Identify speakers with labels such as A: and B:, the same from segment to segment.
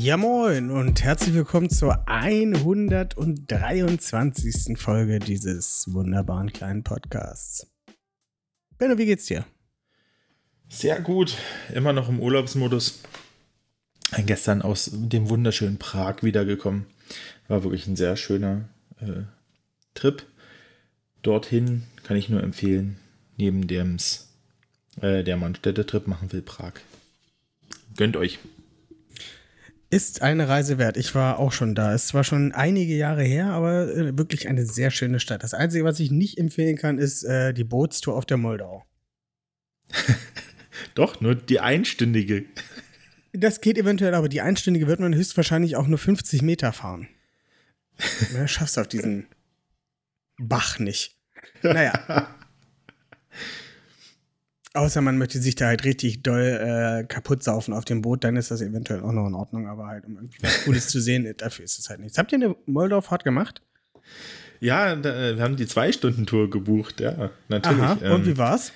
A: Ja moin und herzlich willkommen zur 123. Folge dieses wunderbaren kleinen Podcasts. Benno, wie geht's dir?
B: Sehr gut, immer noch im Urlaubsmodus. Gestern aus dem wunderschönen Prag wiedergekommen. War wirklich ein sehr schöner äh, Trip. Dorthin kann ich nur empfehlen, neben dem äh, der man Städtetrip machen will, Prag. Gönnt euch.
A: Ist eine Reise wert. Ich war auch schon da. Ist zwar schon einige Jahre her, aber äh, wirklich eine sehr schöne Stadt. Das Einzige, was ich nicht empfehlen kann, ist äh, die Bootstour auf der Moldau.
B: Doch, nur die einstündige.
A: Das geht eventuell, aber die einstündige wird man höchstwahrscheinlich auch nur 50 Meter fahren. Ja, schaffst du auf diesen Bach nicht. Naja. Außer man möchte sich da halt richtig doll äh, kaputt saufen auf dem Boot, dann ist das eventuell auch noch in Ordnung, aber halt, um irgendwie was Cooles zu sehen, dafür ist es halt nichts. Habt ihr eine Moldau-Fahrt gemacht?
B: Ja, da, wir haben die Zwei-Stunden-Tour gebucht, ja, natürlich.
A: Aha, und
B: ähm,
A: wie war's?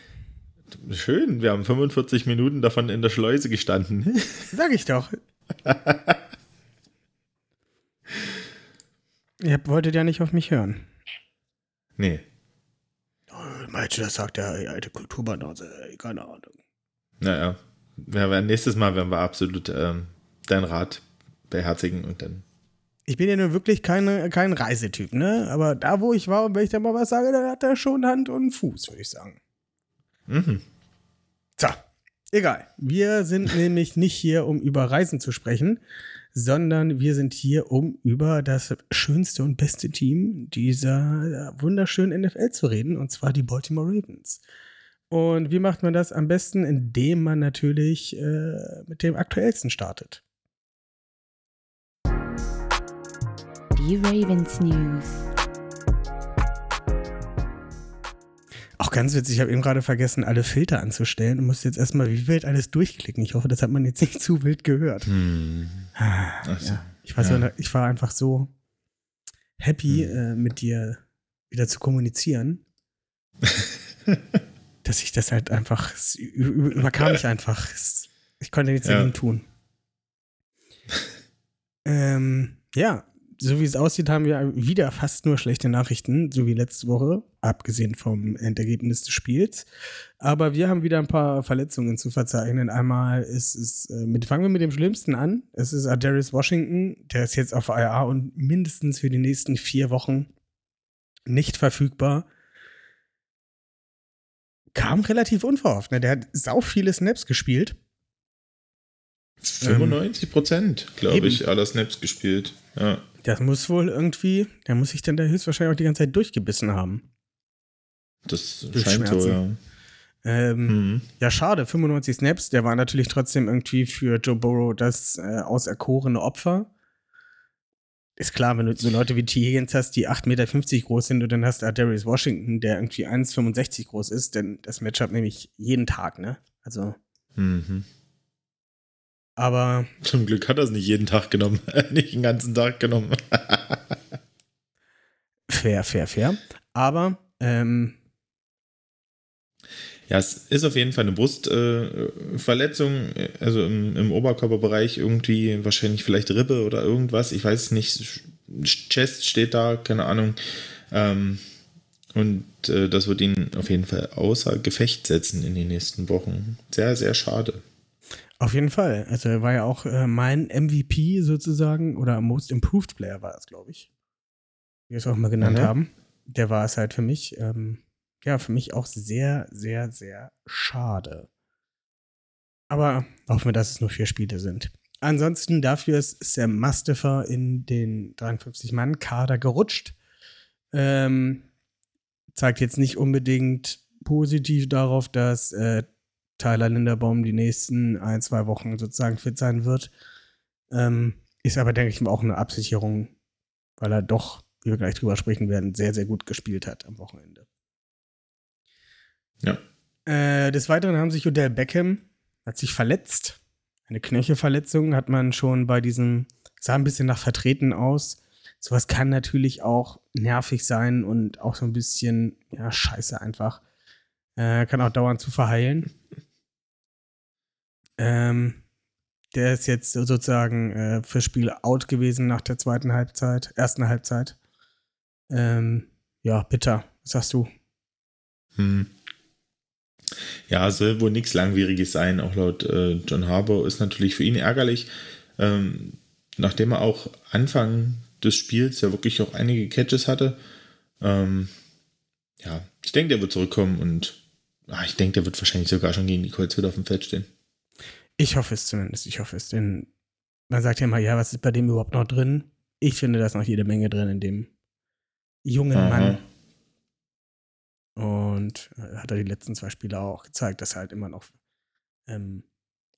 B: Schön, wir haben 45 Minuten davon in der Schleuse gestanden.
A: Sag ich doch. Ihr wolltet ja nicht auf mich hören.
B: nee.
A: Meinst du, das sagt der alte Kulturbanause? Keine Ahnung.
B: Naja, werden nächstes Mal werden wir absolut ähm, dein Rat beherzigen und dann.
A: Ich bin ja nur wirklich keine, kein Reisetyp, ne? Aber da, wo ich war und wenn ich da mal was sage, dann hat er schon Hand und Fuß, würde ich sagen.
B: Mhm.
A: So, egal. Wir sind nämlich nicht hier, um über Reisen zu sprechen, sondern wir sind hier, um über das schönste und beste Team dieser wunderschönen NFL zu reden, und zwar die Baltimore Ravens. Und wie macht man das am besten? Indem man natürlich äh, mit dem aktuellsten startet.
C: Die Ravens News.
A: Auch ganz witzig, ich habe eben gerade vergessen, alle Filter anzustellen und musste jetzt erstmal wie wild alles durchklicken. Ich hoffe, das hat man jetzt nicht zu wild gehört.
B: Hm.
A: Ah,
B: so.
A: ja. ich, war
B: Ja.
A: ich war einfach so happy,
B: Hm.
A: äh, mit dir wieder zu kommunizieren, dass ich das halt einfach, es überkam mich einfach. Ich konnte nichts
B: Ja.
A: dagegen tun. ähm, ja, so wie es aussieht, haben wir wieder fast nur schlechte Nachrichten, so wie letzte Woche, abgesehen vom Endergebnis des Spiels. Aber wir haben wieder ein paar Verletzungen zu verzeichnen. Einmal ist es, äh, mit, fangen wir mit dem Schlimmsten an. Es ist Adarius Washington, der ist jetzt auf IR und mindestens für die nächsten vier Wochen nicht verfügbar. Kam relativ unverhofft. Ne? Der hat sau viele Snaps gespielt.
B: 95 Prozent, glaube ich, aller Snaps gespielt. Ja.
A: Das muss wohl irgendwie, der muss sich dann da höchstwahrscheinlich auch die ganze Zeit durchgebissen haben.
B: Das
A: Durch
B: scheint so, ja.
A: Schmerzen. Ähm,
B: Mhm.
A: Ja, schade, 95 Snaps. Der war natürlich trotzdem irgendwie für Joe Burrow das äh, auserkorene Opfer. Ist klar, wenn du so Leute wie T. Higgins hast, die 8,50 Meter groß sind und dann hast du Darius Washington, der irgendwie 1,65 groß ist, denn das Matchup nehme ich jeden Tag, ne? Also,
B: Mhm.
A: Aber
B: Zum Glück hat er es nicht jeden Tag genommen, nicht den ganzen Tag genommen.
A: fair, fair, fair. Aber, ähm,
B: Ja, es ist auf jeden Fall eine Brustverletzung, äh, also im, im Oberkörperbereich irgendwie wahrscheinlich vielleicht Rippe oder irgendwas, ich weiß es nicht. Chest steht da, keine Ahnung. Ähm, und äh, das wird ihn auf jeden Fall außer Gefecht setzen in den nächsten Wochen. Sehr, sehr schade.
A: Auf jeden Fall. Also, er war ja auch äh, mein MVP sozusagen oder Most Improved Player war es, glaube ich. Wie wir es auch mal genannt
B: Mhm.
A: haben. Der war es halt für mich. Ähm, ja, für mich auch sehr, sehr, sehr schade. Aber hoffen wir, dass es nur vier Spiele sind. Ansonsten dafür ist Sam Mustafa in den 53-Mann-Kader gerutscht. Ähm, zeigt jetzt nicht unbedingt positiv darauf, dass äh, Tyler Linderbaum die nächsten ein, zwei Wochen sozusagen fit sein wird. Ähm, ist aber, denke ich mal, auch eine Absicherung, weil er doch, wie wir gleich drüber sprechen werden, sehr, sehr gut gespielt hat am Wochenende.
B: Ja.
A: Äh, des Weiteren haben sich Odell Beckham, hat sich verletzt. Eine Knöchelverletzung hat man schon bei diesem, sah ein bisschen nach Vertreten aus. Sowas kann natürlich auch nervig sein und auch so ein bisschen, ja, scheiße einfach. Äh, kann auch dauern zu verheilen. Ähm, der ist jetzt sozusagen äh, fürs Spiel out gewesen nach der zweiten Halbzeit, ersten Halbzeit. Ähm, ja, bitter, was sagst du?
B: Hm. Ja, soll wohl nichts Langwieriges sein, auch laut äh, John Harbour ist natürlich für ihn ärgerlich. Ähm, nachdem er auch Anfang des Spiels ja wirklich auch einige Catches hatte. Ähm, ja, ich denke, der wird zurückkommen und ach, ich denke, der wird wahrscheinlich sogar schon gegen die Colts wieder auf dem Feld stehen.
A: Ich hoffe es zumindest, ich hoffe es, denn man sagt ja immer, ja, was ist bei dem überhaupt noch drin? Ich finde, da ist noch jede Menge drin in dem jungen
B: Aha.
A: Mann. Und äh, hat er die letzten zwei Spiele auch gezeigt, dass er halt immer noch ähm,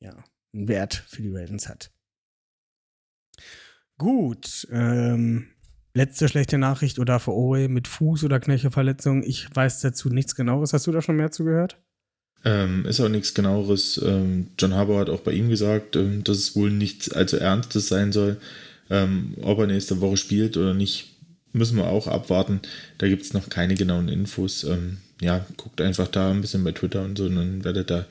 A: ja, einen Wert für die Ravens hat. Gut, ähm, letzte schlechte Nachricht oder für Owe mit Fuß- oder Knöchelverletzung. Ich weiß dazu nichts genaueres. Hast du da schon mehr zugehört?
B: Ähm, ist auch nichts genaueres. Ähm, John Harbour hat auch bei ihm gesagt, ähm, dass es wohl nichts allzu Ernstes sein soll. Ähm, ob er nächste Woche spielt oder nicht, müssen wir auch abwarten. Da gibt es noch keine genauen Infos. Ähm, ja, guckt einfach da ein bisschen bei Twitter und so, und dann werdet ihr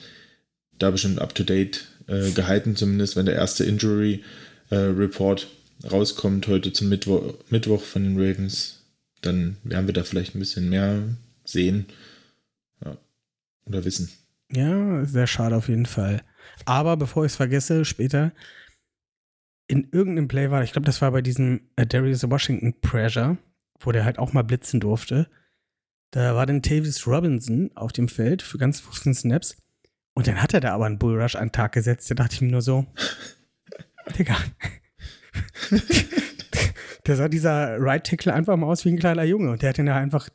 B: da bestimmt up to date äh, gehalten, zumindest wenn der erste Injury äh, Report rauskommt heute zum Mittwoch, Mittwoch von den Ravens. Dann werden wir da vielleicht ein bisschen mehr sehen ja. oder wissen.
A: Ja, sehr schade auf jeden Fall. Aber bevor ich es vergesse, später, in irgendeinem Play war, ich glaube, das war bei diesem äh, Darius Washington Pressure, wo der halt auch mal blitzen durfte. Da war dann Tavis Robinson auf dem Feld für ganz 15 Snaps. Und dann hat er da aber einen Bullrush an den Tag gesetzt. Da dachte ich mir nur so, Digga. da sah dieser Right Tackle einfach mal aus wie ein kleiner Junge. Und der hat den da einfach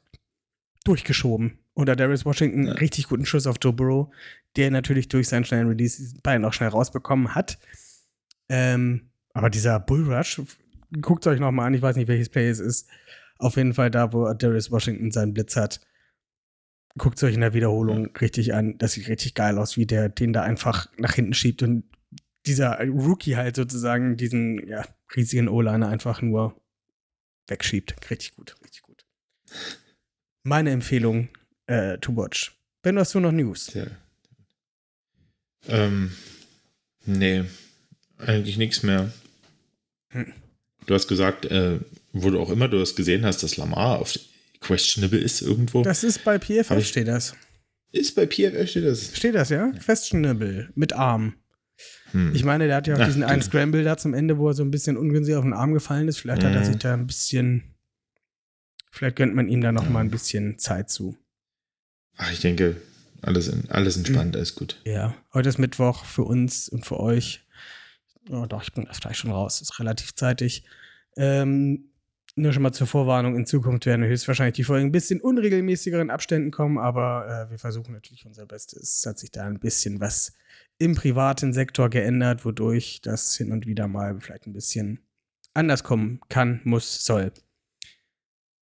A: durchgeschoben. Oder Darius Washington
B: Ja.
A: richtig guten Schuss auf Joe Burrow, der natürlich durch seinen schnellen Release diesen Ball noch schnell rausbekommen hat. Ähm, aber dieser Bullrush, guckt euch noch mal an, ich weiß nicht, welches Play es ist. Auf jeden Fall da, wo Darius Washington seinen Blitz hat. Guckt euch in der Wiederholung richtig an. Das sieht richtig geil aus, wie der den da einfach nach hinten schiebt und dieser Rookie halt sozusagen diesen ja, riesigen O-Liner einfach nur wegschiebt. Richtig gut, richtig gut. Meine Empfehlung äh, to watch. Ben, hast du noch News?
B: Sehr. Ähm, nee, eigentlich nichts mehr.
A: Hm.
B: Du hast gesagt, äh, wo du auch immer du das gesehen hast, dass Lamar auf questionable ist irgendwo.
A: Das ist bei PFF
B: ich-
A: steht das.
B: ist bei PFF steht das.
A: Steht das, ja? Questionable mit Arm.
B: Hm.
A: Ich meine, der hat ja auch
B: Ja,
A: diesen einen
B: genau.
A: Scramble da zum Ende, wo er so ein bisschen ungünstig auf den Arm gefallen ist. Vielleicht hat er
B: Mhm.
A: sich da ein bisschen. Vielleicht gönnt man ihm da noch
B: Ja.
A: mal ein bisschen Zeit zu.
B: Ach, ich denke, alles, in, alles entspannt,
A: Hm.
B: alles gut.
A: Ja, heute ist Mittwoch für uns und für euch. Oh, doch, ich bin gleich schon raus. Ist relativ zeitig. Ähm, nur schon mal zur Vorwarnung: In Zukunft werden höchstwahrscheinlich die Folgen ein bisschen unregelmäßigeren Abständen kommen, aber äh, wir versuchen natürlich unser Bestes. Es hat sich da ein bisschen was im privaten Sektor geändert, wodurch das hin und wieder mal vielleicht ein bisschen anders kommen kann, muss, soll.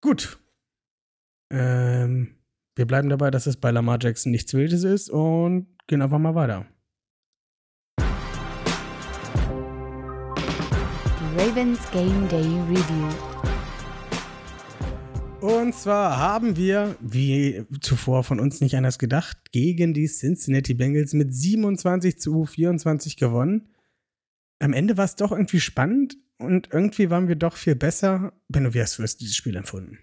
A: Gut. Ähm, wir bleiben dabei, dass es bei Lamar Jackson nichts Wildes ist und gehen einfach mal weiter.
C: Ravens Game Day Review.
A: Und zwar haben wir, wie zuvor von uns nicht anders gedacht, gegen die Cincinnati Bengals mit 27 zu 24 gewonnen. Am Ende war es doch irgendwie spannend und irgendwie waren wir doch viel besser. Benno, wie hast du das, dieses Spiel empfunden?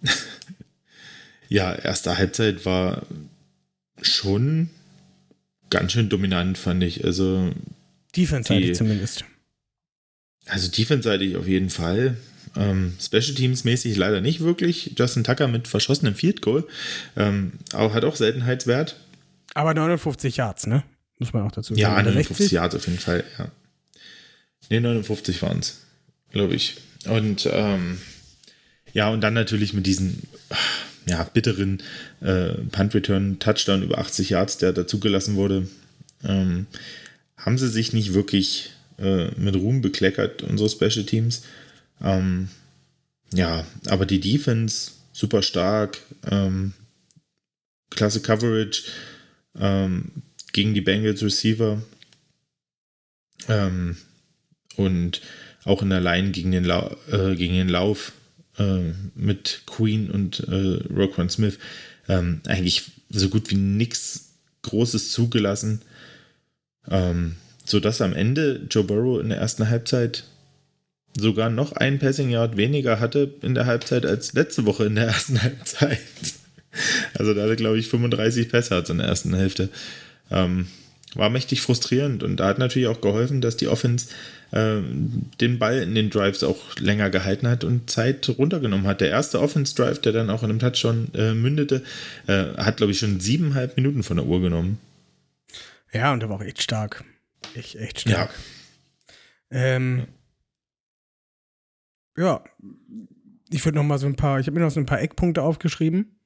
B: Ja, erste Halbzeit war schon ganz schön dominant, fand ich. Also,
A: Defense-seitig
B: Die-
A: zumindest.
B: also defense-seitig auf jeden Fall. Ähm, Special Teams mäßig leider nicht wirklich. Justin Tucker mit verschossenem Field Goal. Ähm, auch, hat auch Seltenheitswert.
A: Aber 59 Yards, ne? Muss man auch dazu sagen.
B: Ja,
A: Oder
B: 59 Yards auf jeden Fall, ja. Ne, 59 waren es, glaube ich. Und ähm, ja, und dann natürlich mit diesen ja, bitteren äh, Punt-Return-Touchdown über 80 Yards, der dazugelassen wurde, ähm, haben sie sich nicht wirklich äh, mit Ruhm bekleckert, unsere Special Teams. Ähm, ja, aber die Defense super stark, ähm, klasse Coverage ähm, gegen die Bengals Receiver. Ähm, und auch in der Line gegen den, Lau äh, gegen den Lauf äh, mit Queen und äh, Roquan Smith ähm, eigentlich so gut wie nichts Großes zugelassen, ähm, sodass am Ende Joe Burrow in der ersten Halbzeit sogar noch ein Passing Yard weniger hatte in der Halbzeit als letzte Woche in der ersten Halbzeit. Also da hatte, glaube ich, 35 Passer in der ersten Hälfte. Ähm, war mächtig frustrierend und da hat natürlich auch geholfen, dass die Offense den Ball in den Drives auch länger gehalten hat und Zeit runtergenommen hat. Der erste Offense-Drive, der dann auch in einem Touchdown äh, mündete, äh, hat, glaube ich, schon siebeneinhalb Minuten von der Uhr genommen.
A: Ja, und der war auch echt stark. Echt, echt stark.
B: Ja.
A: Ähm, ja, ich würde noch mal so ein paar, ich habe mir noch so ein paar Eckpunkte aufgeschrieben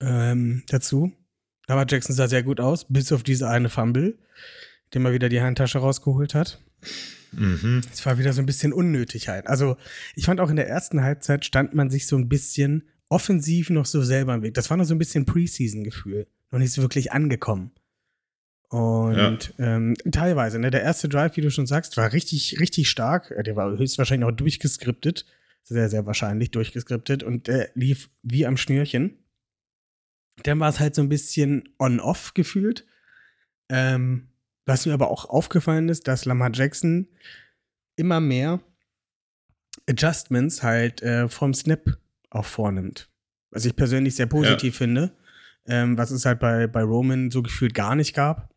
A: ähm, dazu. Lamar Jackson sah sehr gut aus, bis auf diese eine Fumble, den er wieder die Handtasche rausgeholt hat.
B: Mhm.
A: Es war wieder so ein bisschen unnötig halt. Also, ich fand auch in der ersten Halbzeit stand man sich so ein bisschen offensiv noch so selber im Weg. Das war noch so ein bisschen Preseason-Gefühl. Noch nicht so wirklich angekommen. Und ähm, teilweise, ne, der erste Drive, wie du schon sagst, war richtig, richtig stark. Der war höchstwahrscheinlich auch durchgeskriptet. Sehr, sehr wahrscheinlich durchgeskriptet. Und der lief wie am Schnürchen. Dann war es halt so ein bisschen on-off gefühlt. Ähm, was mir aber auch aufgefallen ist, dass Lamar Jackson immer mehr Adjustments halt äh, vom Snap auch vornimmt. Was ich persönlich sehr positiv finde. Ähm, was es halt bei, bei Roman so gefühlt gar nicht gab.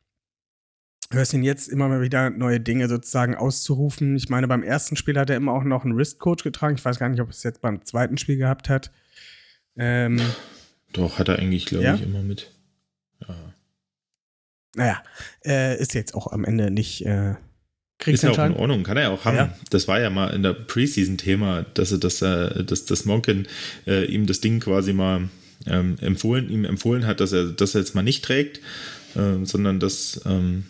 A: Hörst ihn jetzt immer mal wieder neue Dinge sozusagen auszurufen. Ich meine, beim ersten Spiel hat er immer auch noch einen Wrist-Coach getragen. Ich weiß gar nicht, ob es jetzt beim zweiten Spiel gehabt hat. Ähm,
B: Doch, hat er eigentlich, glaube
A: Ja?
B: ich, immer mit. Ja.
A: Naja, äh, ist jetzt auch am Ende nicht äh,
B: Ist ja auch in. Ordnung, kann er ja auch haben.
A: Ja.
B: Das war ja mal in der Preseason-Thema, dass er das, äh, dass das Monken äh, ihm das Ding quasi mal ähm, empfohlen, ihm empfohlen hat, dass er das jetzt mal nicht trägt, äh, sondern dass ähm,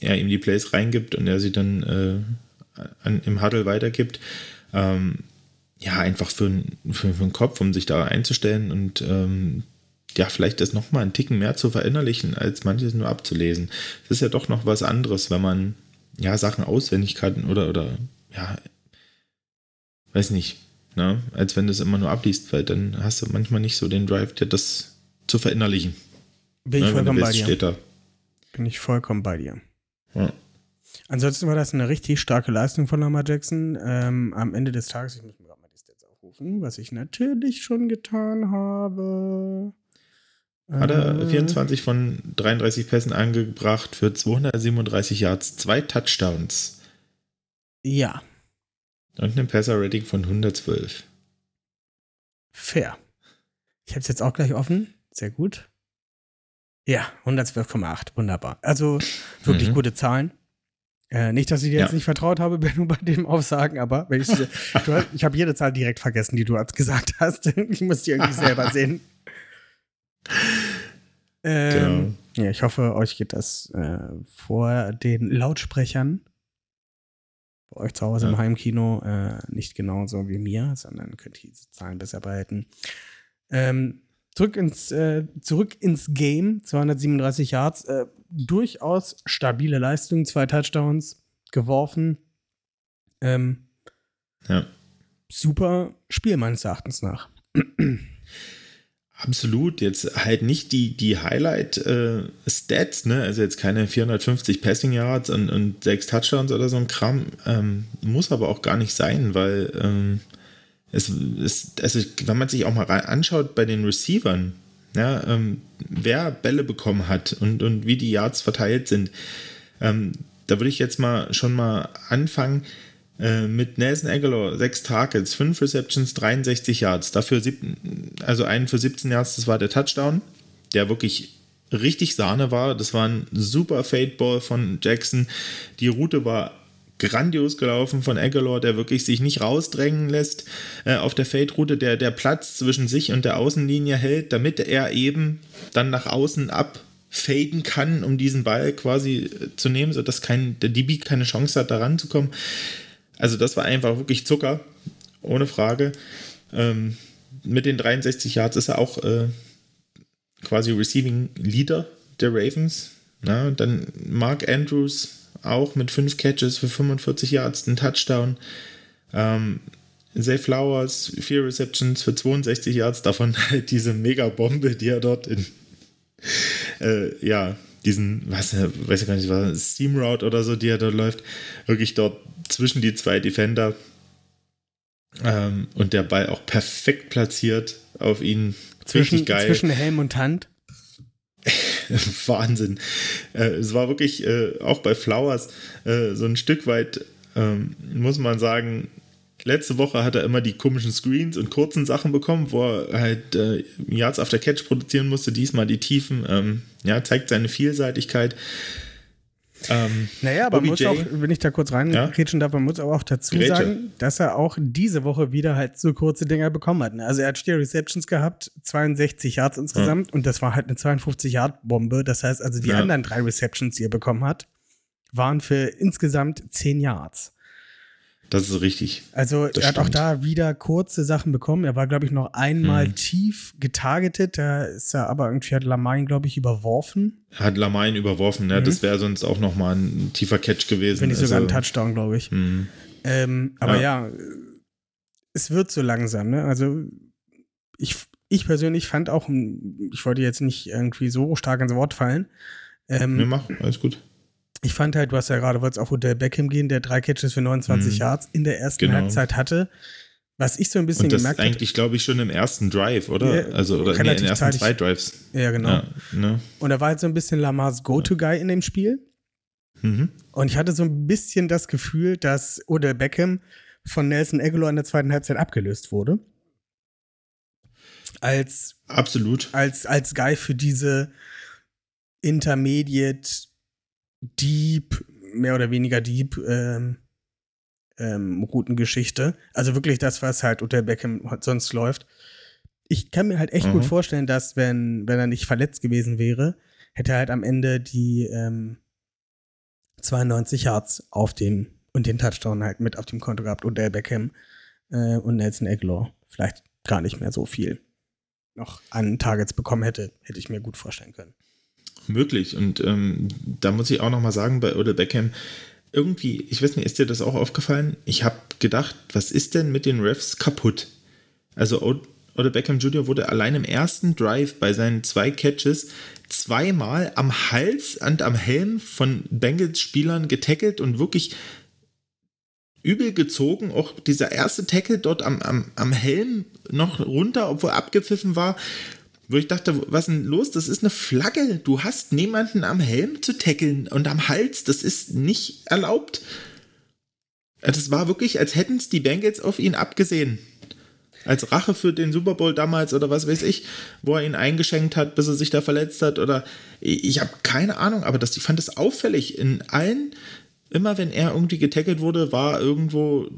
B: er ihm die Plays reingibt und er sie dann äh, an, im Huddle weitergibt. Ähm, ja, einfach für, für, für den Kopf, um sich da einzustellen und ähm, ja, vielleicht das nochmal einen Ticken mehr zu verinnerlichen, als manches nur abzulesen. Es ist ja doch noch was anderes, wenn man ja Sachen auswendig kann oder, oder ja, weiß nicht, ne? als wenn du es immer nur abliest, weil dann hast du manchmal nicht so den Drive, dir das zu verinnerlichen.
A: Bin ich
B: ne? Du
A: vollkommen bei dir. Bin ich vollkommen bei dir.
B: Ja.
A: Ansonsten war das eine richtig starke Leistung von Lamar Jackson. Ähm, am Ende des Tages, ich muss mir gerade mal die Stats aufrufen, was ich natürlich schon getan habe.
B: Hat er
A: Äh,
B: 24 von 33 Pässen angebracht für 237 Yards, zwei Touchdowns
A: Ja,
B: und ein Passer-Rating von 112.
A: fair. Ich habe es jetzt auch gleich offen. Sehr gut. Ja, 112,8. Wunderbar. Also wirklich
B: Mhm.
A: gute Zahlen. Äh, nicht, dass ich dir jetzt
B: Ja.
A: nicht vertraut habe, Benno, bei dem Aufsagen, aber wenn ich, ich habe jede Zahl direkt vergessen, die du als gesagt hast. Ich muss die irgendwie selber sehen. Ähm, Ja, ich hoffe, euch geht das äh, vor den Lautsprechern bei euch zu Hause im
B: Ja.
A: Heimkino äh, nicht genauso wie mir, sondern könnt ihr diese Zahlen besser behalten. Ähm, zurück, ins, äh, zurück ins Game, 237 Yards, äh, durchaus stabile Leistung, zwei Touchdowns geworfen. Ähm,
B: Ja.
A: super Spiel meines Erachtens nach.
B: Absolut, jetzt halt nicht die, die Highlight-Stats, ne? Also jetzt keine 450 Passing Yards und, und sechs Touchdowns oder so ein Kram. Ähm, muss aber auch gar nicht sein, weil ähm, es ist, also wenn man sich auch mal anschaut bei den Receivern, ja, ähm, wer Bälle bekommen hat und, und wie die Yards verteilt sind, ähm, da würde ich jetzt mal schon mal anfangen äh, mit Nelson Aguilar, sechs Targets, fünf Receptions, 63 Yards. Dafür sieb, also einen für 17 Yards, das war der Touchdown, der wirklich richtig Sahne war. Das war ein super Fade-Ball von Jackson. Die Route war grandios gelaufen von Aguilar, der wirklich sich nicht rausdrängen lässt äh, auf der Fade-Route, der, der Platz zwischen sich und der Außenlinie hält, damit er eben dann nach außen abfaden kann, um diesen Ball quasi äh, zu nehmen, sodass kein, der DB keine Chance hat, da ranzukommen. Also das war einfach wirklich Zucker, ohne Frage. Ähm, mit den 63 Yards ist er auch äh, quasi Receiving Leader der Ravens. Na, dann Mark Andrews auch mit fünf Catches für 45 Yards, einen Touchdown. Ähm, Zay Flowers, vier Receptions für 62 Yards, davon halt diese Mega-Bombe, die er dort in, äh, ja, diesen, was, weiß ich gar nicht, war Steam Route oder so, die er dort läuft, wirklich dort zwischen die zwei Defender ähm, und der Ball auch perfekt platziert auf ihn.
A: Zwischen, zwischen Helm und Hand.
B: Wahnsinn. Äh, es war wirklich äh, auch bei Flowers äh, so ein Stück weit, ähm, muss man sagen, letzte Woche hat er immer die komischen Screens und kurzen Sachen bekommen, wo er halt äh, Yards after Catch produzieren musste. Diesmal die Tiefen. Ähm, ja, zeigt seine Vielseitigkeit.
A: Ähm, naja, aber man muss auch, wenn ich da kurz reingrätschen ja? darf, man muss aber auch dazu Grätsche. sagen, dass er auch diese Woche wieder halt so kurze Dinger bekommen hat. Ne? Also er hat vier Receptions gehabt, 62 Yards insgesamt ja. und das war halt eine 52-Yard-Bombe. Das heißt also, die ja. anderen drei Receptions, die er bekommen hat, waren für insgesamt 10 Yards.
B: Das ist richtig.
A: Also das er hat auch da wieder kurze Sachen bekommen. Er war, glaube ich, noch einmal hm. tief getargetet. Da ist er aber irgendwie hat Lamain, glaube ich, überworfen.
B: Er hat Lamain überworfen, ne? Mhm. Das wäre sonst auch noch mal ein tiefer Catch gewesen.
A: Wenn nicht sogar also, ein Touchdown, glaube ich. Mhm. Ähm, aber ja. ja. es wird so langsam, ne? Also ich, ich persönlich fand auch, ich wollte jetzt nicht irgendwie so stark ins Wort fallen.
B: Ähm, nee, mach, alles gut
A: ich fand halt, du hast ja gerade, wolltest auf Odell Beckham gehen, der drei Catches für 29 mhm. Yards in der ersten genau. Halbzeit hatte. Was ich so ein bisschen
B: Und
A: das gemerkt
B: habe. eigentlich, glaube ich, schon im ersten Drive, oder? Ja, also, oder nee, in den ersten zeitig. zwei Drives.
A: Ja, genau. Ja, ne? Und er war halt so ein bisschen Lamars Go-To-Guy in dem Spiel. Mhm. Und ich hatte so ein bisschen das Gefühl, dass Odell Beckham von Nelson Aguilar in der zweiten Halbzeit abgelöst wurde. Als.
B: Absolut.
A: Als, als Guy für diese Intermediate Deep, mehr oder weniger Deep ähm, ähm, Routengeschichte. Also wirklich das, was halt unter Beckham sonst läuft. Ich kann mir halt echt mhm. gut vorstellen, dass, wenn, wenn er nicht verletzt gewesen wäre, hätte er halt am Ende die ähm, 92 Yards auf dem und den Touchdown halt mit auf dem Konto gehabt und der Beckham äh, und Nelson Aguilar vielleicht gar nicht mehr so viel noch an Targets bekommen hätte, hätte ich mir gut vorstellen können
B: möglich. Und ähm, da muss ich auch noch mal sagen, bei Odell Beckham, irgendwie, ich weiß nicht, ist dir das auch aufgefallen? Ich habe gedacht, was ist denn mit den Refs kaputt? Also Odell Beckham Jr. wurde allein im ersten Drive bei seinen zwei Catches zweimal am Hals und am Helm von Bengals-Spielern getackelt und wirklich übel gezogen. Auch dieser erste Tackle dort am, am, am Helm noch runter, obwohl abgepfiffen war wo ich dachte, was ist denn los? Das ist eine Flagge. Du hast niemanden am Helm zu tackeln und am Hals. Das ist nicht erlaubt. Das war wirklich, als hätten es die Bengals auf ihn abgesehen. Als Rache für den Super Bowl damals oder was weiß ich, wo er ihn eingeschenkt hat, bis er sich da verletzt hat oder ich habe keine Ahnung, aber das, ich fand das auffällig. In allen immer wenn er irgendwie getackelt wurde, war irgendwo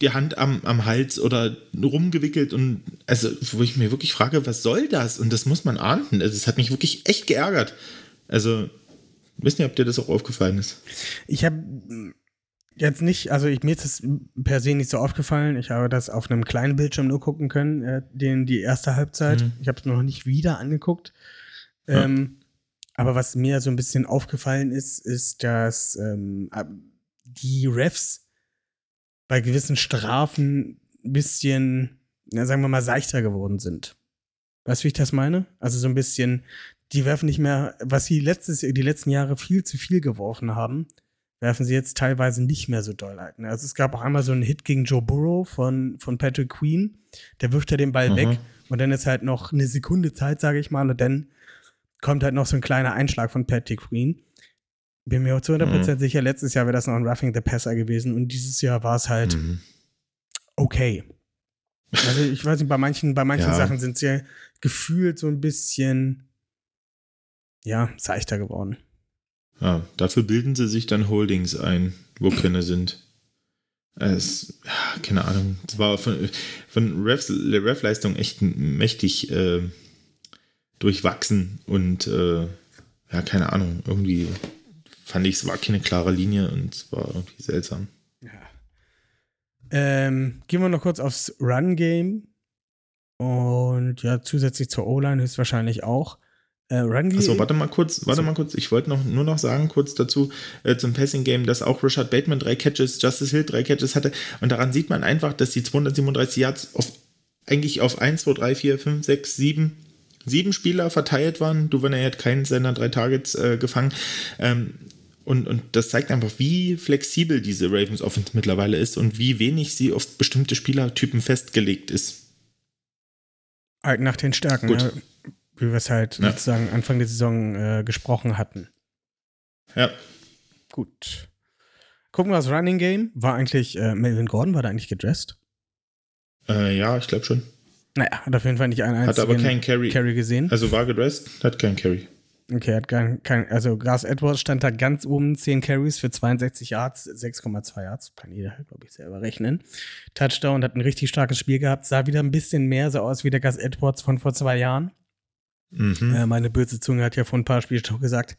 B: die Hand am, am Hals oder rumgewickelt und also, wo ich mir wirklich frage, was soll das? Und das muss man ahnden. Also, es hat mich wirklich echt geärgert. Also, weiß nicht, ob dir das auch aufgefallen ist.
A: Ich habe jetzt nicht, also ich, mir ist das per se nicht so aufgefallen. Ich habe das auf einem kleinen Bildschirm nur gucken können, äh, den, die erste Halbzeit. Mhm. Ich habe es noch nicht wieder angeguckt. Ja. Aber was mir so ein bisschen aufgefallen ist, ist, dass ähm, die Refs bei gewissen Strafen ein bisschen, na, sagen wir mal, seichter geworden sind. Weißt du, wie ich das meine? Also so ein bisschen, die werfen nicht mehr, was sie letztes, die letzten Jahre viel zu viel geworfen haben, werfen sie jetzt teilweise nicht mehr so doll ein. Also es gab auch einmal so einen Hit gegen Joe Burrow von, von Patrick Queen, der wirft ja den Ball mhm. weg und dann ist halt noch eine Sekunde Zeit, sage ich mal, und dann kommt halt noch so ein kleiner Einschlag von Patty Queen. Bin mir auch zu 100% mhm. sicher, letztes Jahr wäre das noch ein Roughing the Passer gewesen und dieses Jahr war es halt mhm. okay. Also ich weiß nicht, bei manchen, bei manchen ja. Sachen sind sie gefühlt so ein bisschen, ja, seichter geworden.
B: Ja, dafür bilden sie sich dann Holdings ein, wo keine sind. Es, ja, keine Ahnung. Es war von, von Ref-Leistung echt mächtig äh, durchwachsen und äh, ja, keine Ahnung, irgendwie fand ich, es war keine klare Linie und es war irgendwie seltsam. Ja.
A: Ähm, gehen wir noch kurz aufs Run-Game. Und ja, zusätzlich zur O-Line höchstwahrscheinlich auch. Äh, Run-Game.
B: Achso, warte mal kurz, warte mal kurz. Ich wollte noch, nur noch sagen, kurz dazu, äh, zum Passing-Game, dass auch Richard Bateman drei Catches, Justice Hill drei Catches hatte. Und daran sieht man einfach, dass die 237 Yards auf, eigentlich auf 1, 2, 3, 4, 5, 6, 7, sieben Spieler verteilt waren. Duvernay hat keinen seiner drei Targets äh, gefangen. Ähm, und, und das zeigt einfach, wie flexibel diese Ravens Offense mittlerweile ist und wie wenig sie auf bestimmte Spielertypen festgelegt ist.
A: Halt nach den Stärken,
B: Gut.
A: ne? wie wir es halt
B: Ja.
A: sozusagen Anfang der Saison äh, gesprochen hatten.
B: Ja.
A: Gut. Gucken wir aufs Running Game. War eigentlich, äh, Melvin Gordon war da eigentlich gedressed?
B: Äh, ja, ich glaube schon.
A: Naja, hat auf jeden Fall nicht einen
B: Hat
A: einzigen
B: aber keinen Carry.
A: Carry gesehen.
B: Also war gedressed, hat keinen Carry.
A: Okay, hat kein, kein, also Gas Edwards stand da ganz oben, 10 Carries für 62 Yards, 6,2 Yards, kann jeder, glaube ich, selber rechnen. Touchdown, hat ein richtig starkes Spiel gehabt, sah wieder ein bisschen mehr so aus wie der Gas Edwards von vor zwei Jahren.
B: Mhm.
A: Äh, meine böse Zunge hat ja vor ein paar Spielen schon gesagt,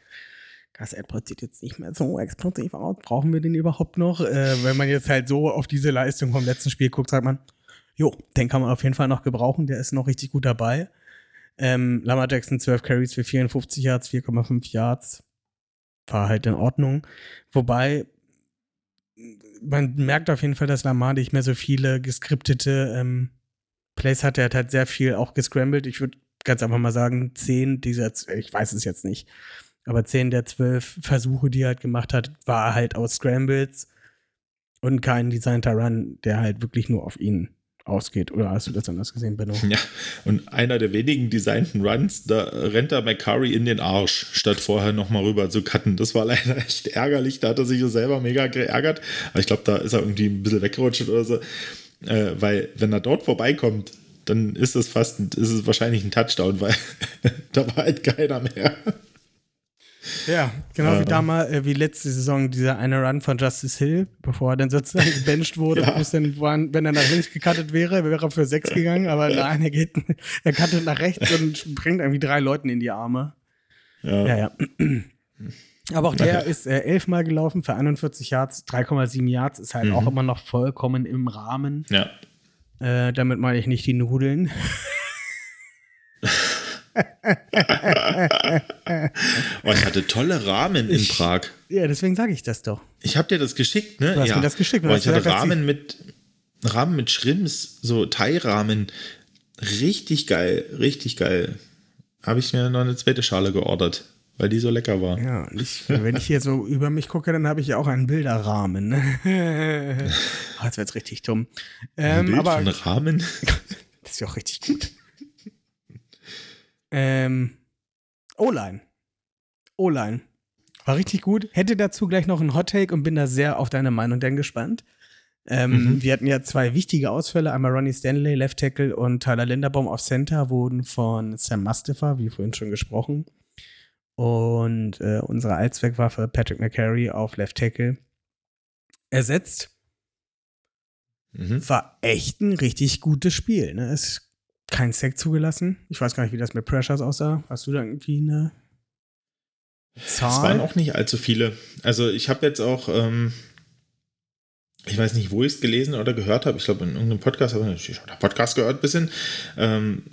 A: Gas Edwards sieht jetzt nicht mehr so explosiv aus, brauchen wir den überhaupt noch? Äh, wenn man jetzt halt so auf diese Leistung vom letzten Spiel guckt, sagt man, jo, den kann man auf jeden Fall noch gebrauchen, der ist noch richtig gut dabei. Ähm, Lamar Jackson 12 Carries für 54 Yards, 4,5 Yards. War halt in Ordnung. Wobei, man merkt auf jeden Fall, dass Lamar nicht mehr so viele geskriptete ähm, Plays hat. Er hat halt sehr viel auch gescrambled. Ich würde ganz einfach mal sagen, 10 dieser, ich weiß es jetzt nicht, aber 10 der 12 Versuche, die er halt gemacht hat, war halt aus Scrambles und kein designter Run, der halt wirklich nur auf ihn ausgeht. Oder hast du das anders gesehen, Benno?
B: Ja, und einer der wenigen designten Runs, da rennt er McCurry in den Arsch, statt vorher nochmal rüber zu cutten. Das war leider echt ärgerlich. Da hat er sich so selber mega geärgert. Aber ich glaube, da ist er irgendwie ein bisschen weggerutscht oder so. Äh, weil, wenn er dort vorbeikommt, dann ist es fast, ist es wahrscheinlich ein Touchdown, weil da war halt keiner mehr.
A: Ja, genau wie
B: Ähm.
A: damals, äh, wie letzte Saison, dieser eine Run von Justice Hill, bevor er dann sozusagen gebencht wurde,
B: Ja.
A: dann wenn er nach links gecuttet wäre, wäre er für sechs gegangen, aber nein, er geht, er cuttet nach rechts und bringt irgendwie drei Leuten in die Arme.
B: Ja,
A: Ja, ja. Aber auch der ist äh, elfmal gelaufen für 41 Yards, 3,7 Yards, ist halt
B: Mhm.
A: auch immer noch vollkommen im Rahmen.
B: ja.
A: Äh, damit meine ich nicht die Nudeln.
B: Oh, ich hatte tolle Rahmen in Prag.
A: Ja, deswegen sage ich das doch.
B: Ich habe dir das geschickt, ne?
A: Du hast
B: ja.
A: mir das geschickt, hast
B: ich hatte Rahmen mit Rahmen mit Shrimps, so Thai-Rahmen. Richtig geil, richtig geil. Habe ich mir noch eine zweite Schale geordert, weil die so lecker war.
A: Ja, ich, wenn ich hier so über mich gucke, dann habe ich ja auch einen Bilderrahmen. oh, jetzt wird's richtig dumm.
B: Ein
A: Ähm,
B: Bild
A: aber
B: von Rahmen.
A: das ist ja auch richtig gut. Ähm, O-Line. O-Line. War richtig gut. Hätte dazu gleich noch einen Hot Take und bin da sehr auf deine Meinung dann gespannt. Ähm,
B: Mhm.
A: Wir hatten ja zwei wichtige Ausfälle. Einmal Ronnie Stanley, Left Tackle und Tyler Linderbaum auf Center wurden von Sam Mustafa, wie vorhin schon gesprochen. Und äh, unsere Allzweckwaffe Patrick McCary auf Left Tackle ersetzt.
B: Mhm.
A: War echt ein richtig gutes Spiel. Ne? Es kein Sack zugelassen. Ich weiß gar nicht, wie das mit Pressures aussah. Hast du da irgendwie eine
B: Es waren
A: Zahl?
B: auch nicht allzu viele. Also ich habe jetzt auch, ähm, ich weiß nicht, wo ich es gelesen oder gehört habe. Ich glaube, in irgendeinem Podcast habe ich den Podcast gehört ein bisschen. Ähm,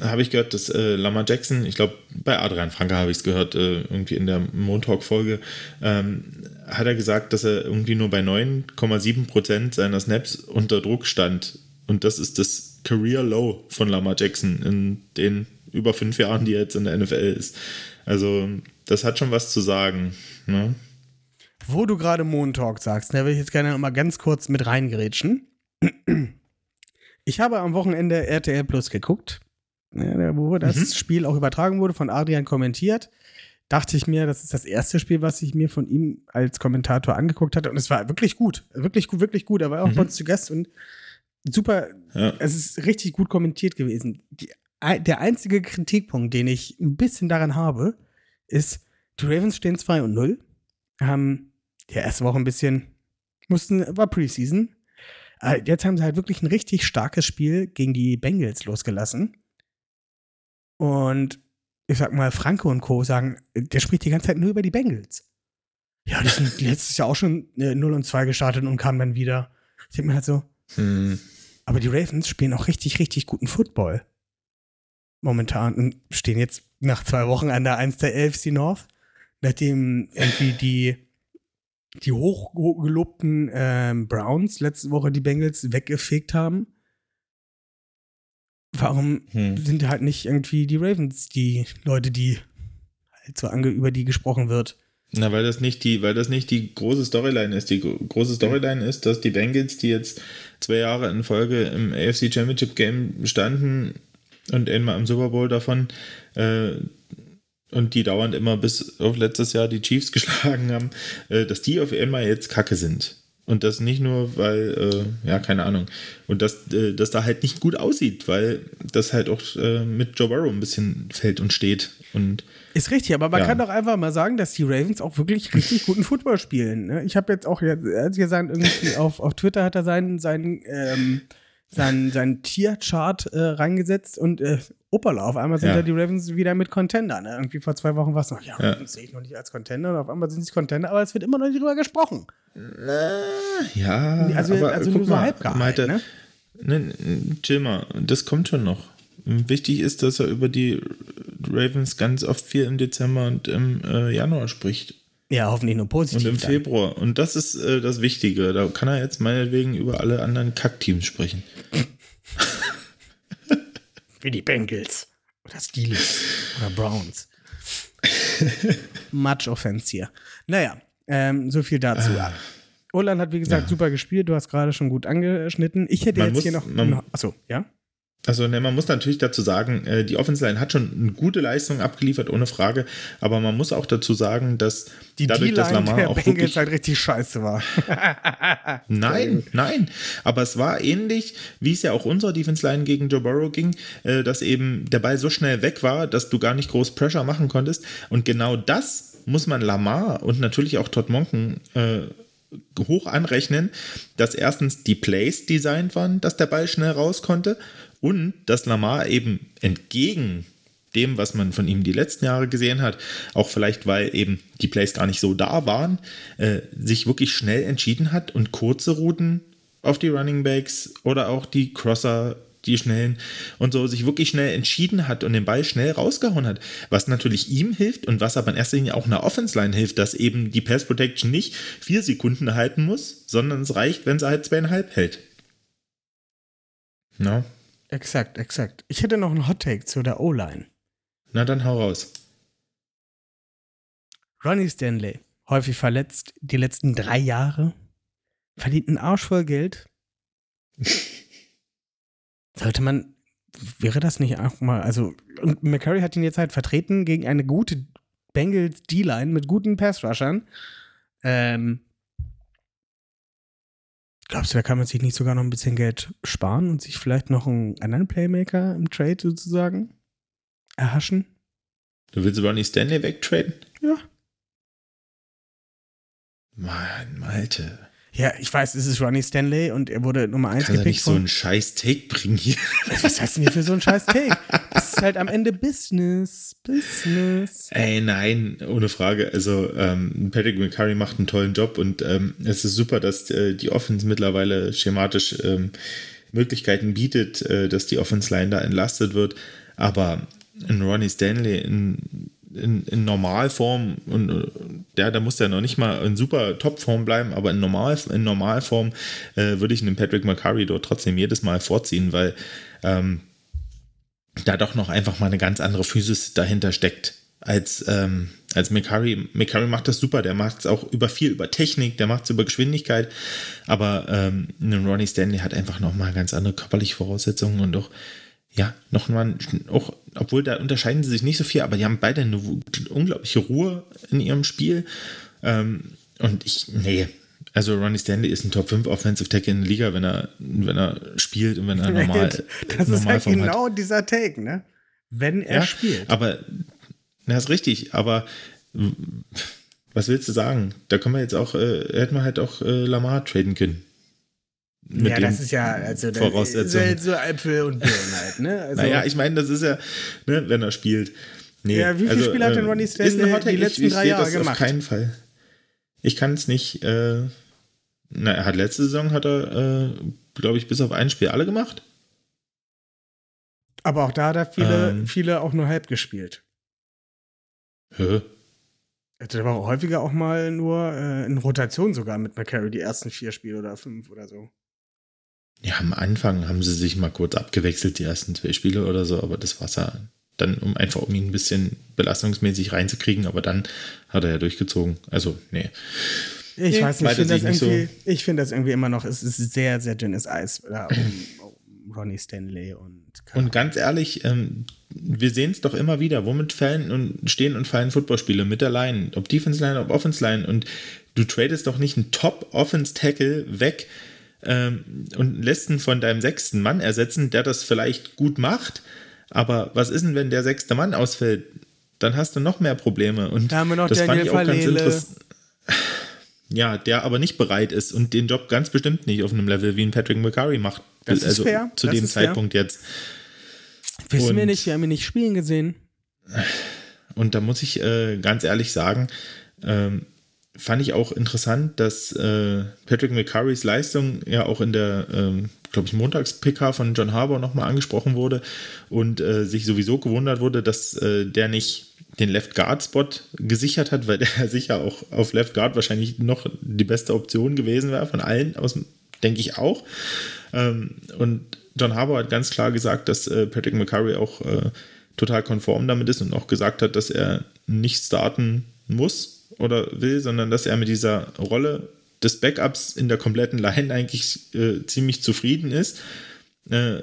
B: habe ich gehört, dass äh, Lamar Jackson, ich glaube, bei Adrian Franke habe ich es gehört, äh, irgendwie in der Montalk-Folge, ähm, hat er gesagt, dass er irgendwie nur bei 9,7 Prozent seiner Snaps unter Druck stand. Und das ist das Career Low von Lamar Jackson in den über fünf Jahren, die er jetzt in der NFL ist. Also, das hat schon was zu sagen. Ne?
A: Wo du gerade Montalk sagst, da will ich jetzt gerne mal ganz kurz mit reingerätschen. Ich habe am Wochenende RTL Plus geguckt, wo das
B: Mhm.
A: Spiel auch übertragen wurde, von Adrian kommentiert. Dachte ich mir, das ist das erste Spiel, was ich mir von ihm als Kommentator angeguckt hatte. Und es war wirklich gut. Wirklich gut, wirklich gut. Er war auch
B: Mhm.
A: bei uns zu Gast und super
B: Ja.
A: es ist richtig gut kommentiert gewesen. Die, der einzige Kritikpunkt, den ich ein bisschen daran habe, ist, die Ravens stehen 2 und 0. Haben die erste Woche ein bisschen, mussten, war Preseason. Äh, Jetzt haben sie halt wirklich ein richtig starkes Spiel gegen die Bengals losgelassen. Und ich sag mal, Franco und Co. sagen, der spricht die ganze Zeit nur über die Bengals. Ja, die sind letztes Jahr auch schon äh, 0 und 2 gestartet und kamen dann wieder. Ich denke mir halt so,
B: Hm.
A: Aber die Ravens spielen auch richtig, richtig guten Football. Momentan und stehen jetzt nach zwei Wochen an der 1 der AFC North, nachdem irgendwie die, die hochgelobten ähm, Browns letzte Woche die Bengals weggefegt haben. Warum
B: Hm.
A: sind halt nicht irgendwie die Ravens die Leute, die halt so ange über die gesprochen wird?
B: Na, weil das nicht die, weil das nicht die große Storyline ist. Die gro- große Storyline ist, dass die Bengals, die jetzt zwei Jahre in Folge im AFC Championship Game standen und einmal im Super Bowl davon, äh, und die dauernd immer bis auf letztes Jahr die Chiefs geschlagen haben, äh, dass die auf einmal jetzt Kacke sind. Und das nicht nur, weil, äh, ja, keine Ahnung. Und dass äh, das da halt nicht gut aussieht, weil das halt auch äh, mit Joe Burrow ein bisschen fällt und steht. Und
A: Ist richtig, aber man
B: Ja.
A: kann doch einfach mal sagen, dass die Ravens auch wirklich richtig guten Football spielen. Ne? Ich habe jetzt auch jetzt, er hat gesagt, irgendwie auf, auf Twitter hat er seinen, seinen, ähm, seinen, seinen Tierchart äh, reingesetzt und Opala, auf einmal sind
B: Ja.
A: da die Ravens wieder mit Contender. Ne? Irgendwie vor zwei Wochen war es noch, ja,
B: Ja.
A: Ravens sehe ich noch nicht als Contender und auf einmal sind sie Contender, aber es wird immer noch nicht drüber gesprochen.
B: ja,
A: Also,
B: aber
A: also
B: guck
A: nur so
B: mal,
A: halb gehalten, ne?
B: Ne, chill mal, das kommt schon noch. Wichtig ist, dass er über die Ravens ganz oft viel im Dezember und im äh, Januar spricht.
A: Ja, hoffentlich nur
B: Und
A: positiv.
B: im
A: dann.
B: Februar. Und das ist äh, das Wichtige. Da kann er jetzt meinetwegen über alle anderen Kackteams sprechen.
A: Wie die Bengals. Oder Steelers. Oder Browns. Much Offense hier. Naja, ähm, so viel dazu. Urlan hat, wie gesagt,
B: Ja.
A: super gespielt. Du hast gerade schon gut angeschnitten. Ich hätte
B: Man
A: jetzt
B: muss-
A: hier noch.
B: man-
A: noch achso, ja?
B: Also ne, man muss natürlich dazu sagen, äh, die Offense Line hat schon eine gute Leistung abgeliefert, ohne Frage. Aber man muss auch dazu sagen, dass
A: Die
B: dadurch, dass Lamar
A: der
B: auch
A: Bengals
B: wirklich
A: halt richtig scheiße war.
B: Nein, nein. Aber es war ähnlich, wie es ja auch unserer Defense Line gegen Joe Burrow ging, äh, dass eben der Ball so schnell weg war, dass du gar nicht groß Pressure machen konntest. Und genau das muss man Lamar und natürlich auch Todd Monken äh, hoch anrechnen, dass erstens die Plays designt waren, dass der Ball schnell raus konnte und dass Lamar eben entgegen dem, was man von ihm die letzten Jahre gesehen hat, auch vielleicht, weil eben die Plays gar nicht so da waren, äh, sich wirklich schnell entschieden hat und kurze Routen auf die Running Backs oder auch die Crosser, die schnellen und so sich wirklich schnell entschieden hat und den Ball schnell rausgehauen hat, was natürlich ihm hilft und was aber in erster Linie auch einer Offense Line hilft, dass eben die Pass Protection nicht vier Sekunden halten muss, sondern es reicht, wenn sie halt zweieinhalb hält. Na,
A: exakt, exakt. Ich hätte noch einen Hot Take zu der O-Line.
B: na dann hau raus.
A: Ronnie Stanley, häufig verletzt, die letzten drei Jahre, verdient einen Arsch voll Geld. Sollte man, wäre das nicht auch mal, also, und McCurry hat ihn jetzt halt vertreten gegen eine gute Bengals D-Line mit guten Pass-Rushern. Ähm, glaubst du, da kann man sich nicht sogar noch ein bisschen Geld sparen und sich vielleicht noch einen anderen Playmaker im Trade sozusagen erhaschen?
B: Du willst Ronnie Stanley wegtraden?
A: Ja.
B: Mann, Malte.
A: Ja, ich weiß, es ist Ronnie Stanley und er wurde Nummer 1
B: Kannst du
A: gepickt
B: nicht so einen scheiß Take bringen hier?
A: Was du denn hier für so ein scheiß Take? Das ist halt am Ende Business. Business.
B: Ey, nein, ohne Frage. Also, ähm, Patrick McCurry macht einen tollen Job und ähm, es ist super, dass äh, die Offense mittlerweile schematisch ähm, Möglichkeiten bietet, äh, dass die Offense-Line da entlastet wird. Aber ein Ronnie Stanley in, in, in Normalform und äh, ja, da muss der noch nicht mal in super Topform bleiben, aber in, Normal, in Normalform äh, würde ich einen Patrick McCurry dort trotzdem jedes Mal vorziehen, weil ähm, da doch noch einfach mal eine ganz andere Physis dahinter steckt als, ähm, als McCurry. McCurry macht das super, der macht es auch über viel, über Technik, der macht es über Geschwindigkeit, aber ähm, Ronnie Stanley hat einfach noch mal ganz andere körperliche Voraussetzungen und auch ja, noch mal, auch, obwohl da unterscheiden sie sich nicht so viel, aber die haben beide eine unglaubliche Ruhe in ihrem Spiel. Ähm, und ich, nee, also Ronnie Stanley ist ein Top 5 Offensive Tackle in der Liga, wenn er, wenn er spielt und wenn er normal.
A: das ist halt
B: Normalform hat.
A: genau dieser Take, ne? Wenn er
B: Ja,
A: spielt.
B: Aber, das ist richtig, aber was willst du sagen? Da können wir jetzt auch, äh, hätten wir halt auch äh, Lamar traden können.
A: Ja, das ist ja, also
B: Voraussetzungen.
A: so Äpfel und Birnen halt, ne? Also,
B: naja, ich meine, das ist ja, ne, wenn er spielt. Nee,
A: Ja, wie viel Spiele hat denn
B: ähm,
A: Ronnie Stanley die letzten
B: ich, ich
A: drei Jahre
B: das
A: gemacht?
B: Auf keinen Fall. Ich kann es nicht, äh, na, er hat letzte Saison, hat er, äh, glaube ich, bis auf ein Spiel alle gemacht.
A: Aber auch da hat er viele,
B: Ähm.
A: viele auch nur halb gespielt.
B: Hä?
A: Also war auch häufiger auch mal nur äh, in Rotation sogar mit McCarry die ersten vier Spiele oder fünf oder so.
B: Ja, am Anfang haben sie sich mal kurz abgewechselt, die ersten zwei Spiele oder so, aber das war's ja dann, um einfach um ihn ein bisschen belastungsmäßig reinzukriegen, aber dann hat er ja durchgezogen. Also, nee.
A: Ich weiß nicht, ich finde das,
B: ich
A: find das irgendwie immer noch, es ist sehr, sehr dünnes Eis da um, um Ronnie Stanley und
B: Und ganz ehrlich, ähm, wir sehen es doch immer wieder, womit fallen und stehen und fallen Footballspiele mit der Line, ob Defense Line, ob Offense Line und du tradest doch nicht einen Top Offense Tackle weg ähm, und lässt ihn von deinem sechsten Mann ersetzen, der das vielleicht gut macht, aber was ist denn, wenn der sechste Mann ausfällt? Dann hast du noch mehr Probleme und
A: Da haben wir noch
B: das
A: Daniel Falele.
B: interessant. Ja, der aber nicht bereit ist und den Job ganz bestimmt nicht auf einem Level wie ein Patrick McCurry macht.
A: Das ist
B: also
A: fair,
B: zu
A: das
B: dem
A: ist fair.
B: Zeitpunkt jetzt.
A: Wissen wir
B: und-
A: nicht, wir haben ihn nicht spielen gesehen.
B: Und da muss ich äh, ganz ehrlich sagen, ähm, fand ich auch interessant, dass äh, Patrick McCurrys Leistung ja auch in der, ähm, glaube ich, Montags-PK von John Harbour nochmal angesprochen wurde und äh, sich sowieso gewundert wurde, dass äh, der nicht den Left Guard Spot gesichert hat, weil der sicher auch auf Left Guard wahrscheinlich noch die beste Option gewesen wäre von allen, aus, denke ich auch. Ähm, und John Harbour hat ganz klar gesagt, dass äh, Patrick McCurry auch äh, total konform damit ist und auch gesagt hat, dass er nicht starten muss oder will, sondern dass er mit dieser Rolle des Backups in der kompletten Line eigentlich äh, ziemlich zufrieden ist, äh,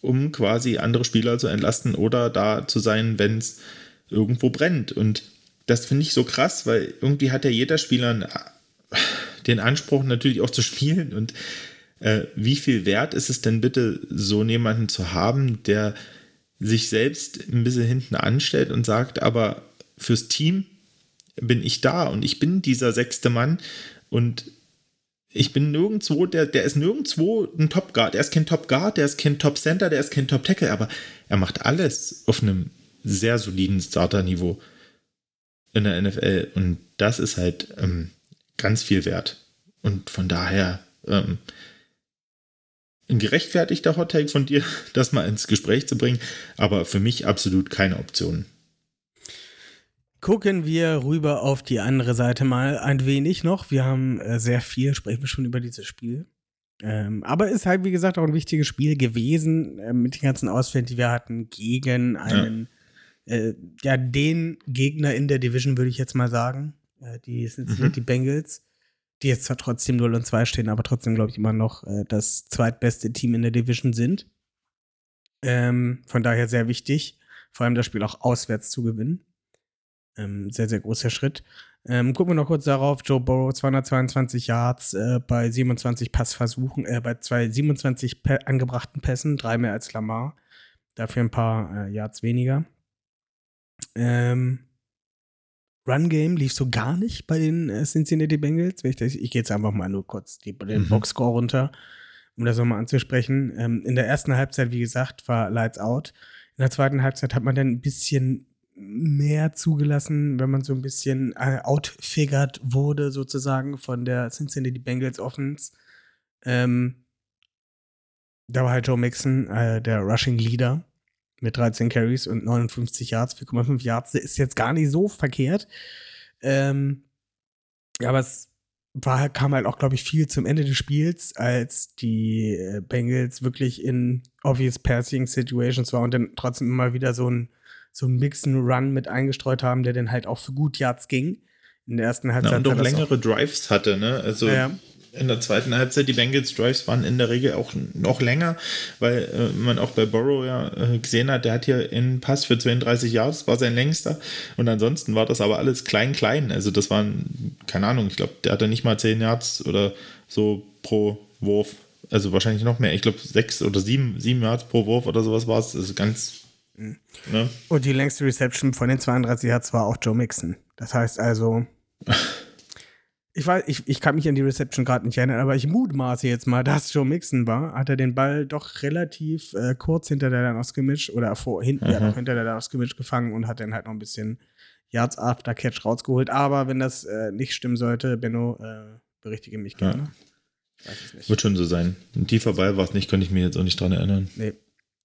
B: um quasi andere Spieler zu entlasten oder da zu sein, wenn es irgendwo brennt. Und das finde ich so krass, weil irgendwie hat ja jeder Spieler einen, den Anspruch natürlich auch zu spielen und äh, wie viel wert ist es denn bitte, so jemanden zu haben, der sich selbst ein bisschen hinten anstellt und sagt, aber fürs Team bin ich da und ich bin dieser sechste Mann und ich bin nirgendwo, der, der ist nirgendwo ein Top Guard. Er ist kein Top Guard, der ist kein Top Center, der ist kein Top Tackle, aber er macht alles auf einem sehr soliden Starter-Niveau in der NFL und das ist halt ähm, ganz viel wert. Und von daher ähm, ein gerechtfertigter Hot Take von dir, das mal ins Gespräch zu bringen, aber für mich absolut keine Option.
A: Gucken wir rüber auf die andere Seite mal ein wenig noch. Wir haben äh, sehr viel, sprechen wir schon über dieses Spiel. Ähm, aber ist halt, wie gesagt, auch ein wichtiges Spiel gewesen äh, mit den ganzen Ausfällen, die wir hatten, gegen einen, ja, äh, ja den Gegner in der Division, würde ich jetzt mal sagen. Äh, die Cincinnati mhm. Bengals, die jetzt zwar trotzdem 0 und 2 stehen, aber trotzdem, glaube ich, immer noch äh, das zweitbeste Team in der Division sind. Ähm, von daher sehr wichtig, vor allem das Spiel auch auswärts zu gewinnen. Ähm, sehr, sehr großer Schritt. Ähm, gucken wir noch kurz darauf. Joe Burrow 222 Yards äh, bei 27 Passversuchen, äh, bei zwei 27 pa angebrachten Pässen, drei mehr als Lamar. Dafür ein paar äh, Yards weniger. Ähm, Run Game lief so gar nicht bei den äh, Cincinnati Bengals. Ich, ich gehe jetzt einfach mal nur kurz die, den mhm. Boxscore runter, um das nochmal anzusprechen. Ähm, in der ersten Halbzeit, wie gesagt, war Lights Out. In der zweiten Halbzeit hat man dann ein bisschen mehr zugelassen, wenn man so ein bisschen äh, outfigured wurde, sozusagen, von der Cincinnati Bengals Offense. Ähm, da war halt Joe Mixon, äh, der Rushing Leader, mit 13 Carries und 59 Yards, 4,5 Yards. Der ist jetzt gar nicht so verkehrt. Ähm, aber es war, kam halt auch, glaube ich, viel zum Ende des Spiels, als die äh, Bengals wirklich in obvious passing Situations war und dann trotzdem immer wieder so ein so einen Mixen-Run mit eingestreut haben, der dann halt auch für gut Yards ging. In der ersten Halbzeit.
B: Ja, und auch längere auch Drives hatte, ne? Also ja. in der zweiten Halbzeit, die Bengals Drives waren in der Regel auch noch länger, weil äh, man auch bei Burrow ja äh, gesehen hat, der hat hier einen Pass für 32 Yards, war sein längster. Und ansonsten war das aber alles klein, klein. Also das waren, keine Ahnung, ich glaube, der hatte nicht mal 10 Yards oder so pro Wurf. Also wahrscheinlich noch mehr. Ich glaube, sechs oder sieben, sieben Yards pro Wurf oder sowas war es. Also ganz
A: Ne? Und die längste Reception von den 32 Yards war auch Joe Mixon. Das heißt also, ich weiß, ich, ich kann mich an die Reception gerade nicht erinnern, aber ich mutmaße jetzt mal, dass Joe Mixon war, hat er den Ball doch relativ äh, kurz hinter der Line of Scrimmage oder vor, hinten, ja, hinter der Line of Scrimmage gefangen und hat dann halt noch ein bisschen Yards after Catch rausgeholt. Aber wenn das äh, nicht stimmen sollte, Benno, äh, berichtige mich gerne. Nicht.
B: Wird schon so sein. Ein tiefer Ball war es nicht, könnte ich mir jetzt auch nicht dran erinnern.
A: Nee.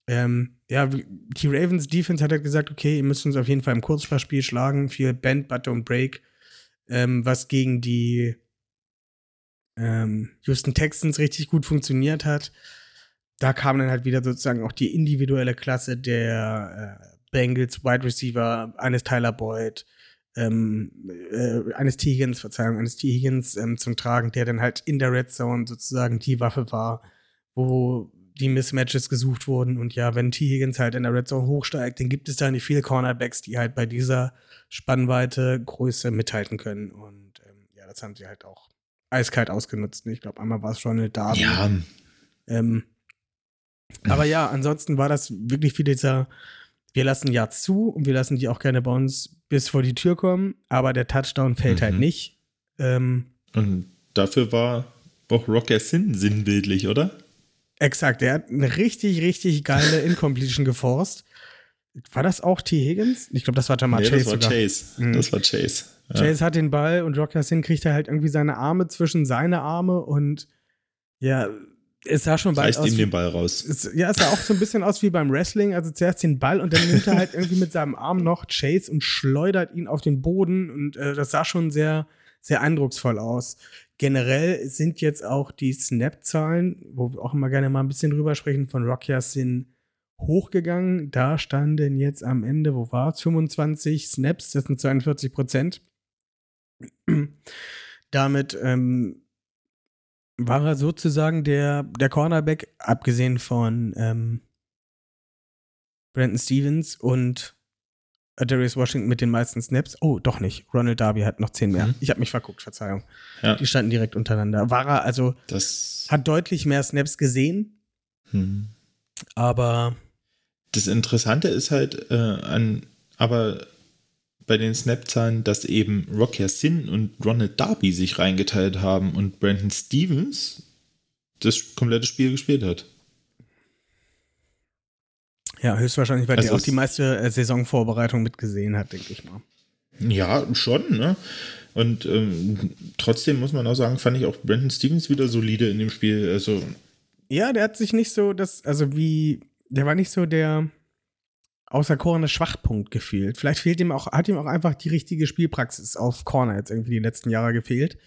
A: Ähm, ja, die Ravens Defense hat halt gesagt, okay, ihr müsst uns auf jeden Fall im Kurzpassspiel schlagen, viel Bend, Butter und Break, ähm, was gegen die ähm, Houston Texans richtig gut funktioniert hat. Da kam dann halt wieder sozusagen auch die individuelle Klasse der äh, Bengals Wide Receiver, eines Tyler Boyd, ähm, äh, eines T. Higgins, Verzeihung, eines T. Higgins ähm, zum Tragen, der dann halt in der Red Zone sozusagen die Waffe war, wo die Mismatches gesucht wurden. Und ja, wenn T. Higgins halt in der Red Zone hochsteigt, dann gibt es da nicht viele Cornerbacks, die halt bei dieser Spannweite Größe mithalten können. Und ähm, ja, das haben sie halt auch eiskalt ausgenutzt. Ich glaube, einmal war es Ronald Darby.
B: Ja,
A: Ähm, aber ja, ansonsten war das wirklich viel dieser, wir lassen Yards zu und wir lassen die auch gerne bei uns bis vor die Tür kommen, aber der Touchdown fällt halt
B: Mhm.
A: nicht. Ähm,
B: und dafür war auch Rocker Sin sinnbildlich, oder?
A: Exakt, er hat eine richtig, richtig geile Incompletion geforst. War das auch T. Higgins? Ich glaube, das war Jamal
B: Nee,
A: Chase
B: das war
A: sogar.
B: Chase.
A: Mhm.
B: Das war Chase. Ja.
A: Chase hat den Ball und Rock Sin kriegt er halt irgendwie seine Arme zwischen seine Arme und ja, es sah schon bald
B: Reißt
A: aus
B: ihm den Ball raus.
A: es, ja, es sah auch so ein bisschen aus wie beim Wrestling. Also zuerst den Ball und dann nimmt er halt irgendwie mit seinem Arm noch Chase und schleudert ihn auf den Boden. Und äh, das sah schon sehr, sehr eindrucksvoll aus. Generell sind jetzt auch die Snap-Zahlen, wo wir auch immer gerne mal ein bisschen drüber sprechen, von Rocky sind hochgegangen. Da standen jetzt am Ende, wo war es? 25 Snaps, das sind 42 Prozent. Damit ähm, war er sozusagen der, der Cornerback, abgesehen von ähm, Brandon Stevens und Darius Washington mit den meisten Snaps. Oh, doch nicht. Ronald Darby hat noch 10 mehr.
B: Mhm.
A: Ich habe mich verguckt, Verzeihung.
B: Ja.
A: Die standen direkt untereinander. War er also,
B: Das,
A: hat deutlich mehr Snaps gesehen,
B: hm.
A: aber
B: das Interessante ist halt äh, an, aber bei den Snap-Zahlen, dass eben Rocky Sin und Ronald Darby sich reingeteilt haben und Brandon Stevens das komplette Spiel gespielt hat.
A: Ja, höchstwahrscheinlich, weil
B: Also
A: der auch die meiste äh, Saisonvorbereitung mitgesehen hat, denke ich mal.
B: Ja, schon, ne? Und ähm, trotzdem muss man auch sagen, fand ich auch Brandon Stevens wieder solide in dem Spiel. Also,
A: Ja, der hat sich nicht so, das, also wie, der war nicht so der außerkorene Schwachpunkt gefühlt. Vielleicht fehlt ihm auch, hat ihm auch einfach die richtige Spielpraxis auf Corner jetzt irgendwie die letzten Jahre gefehlt,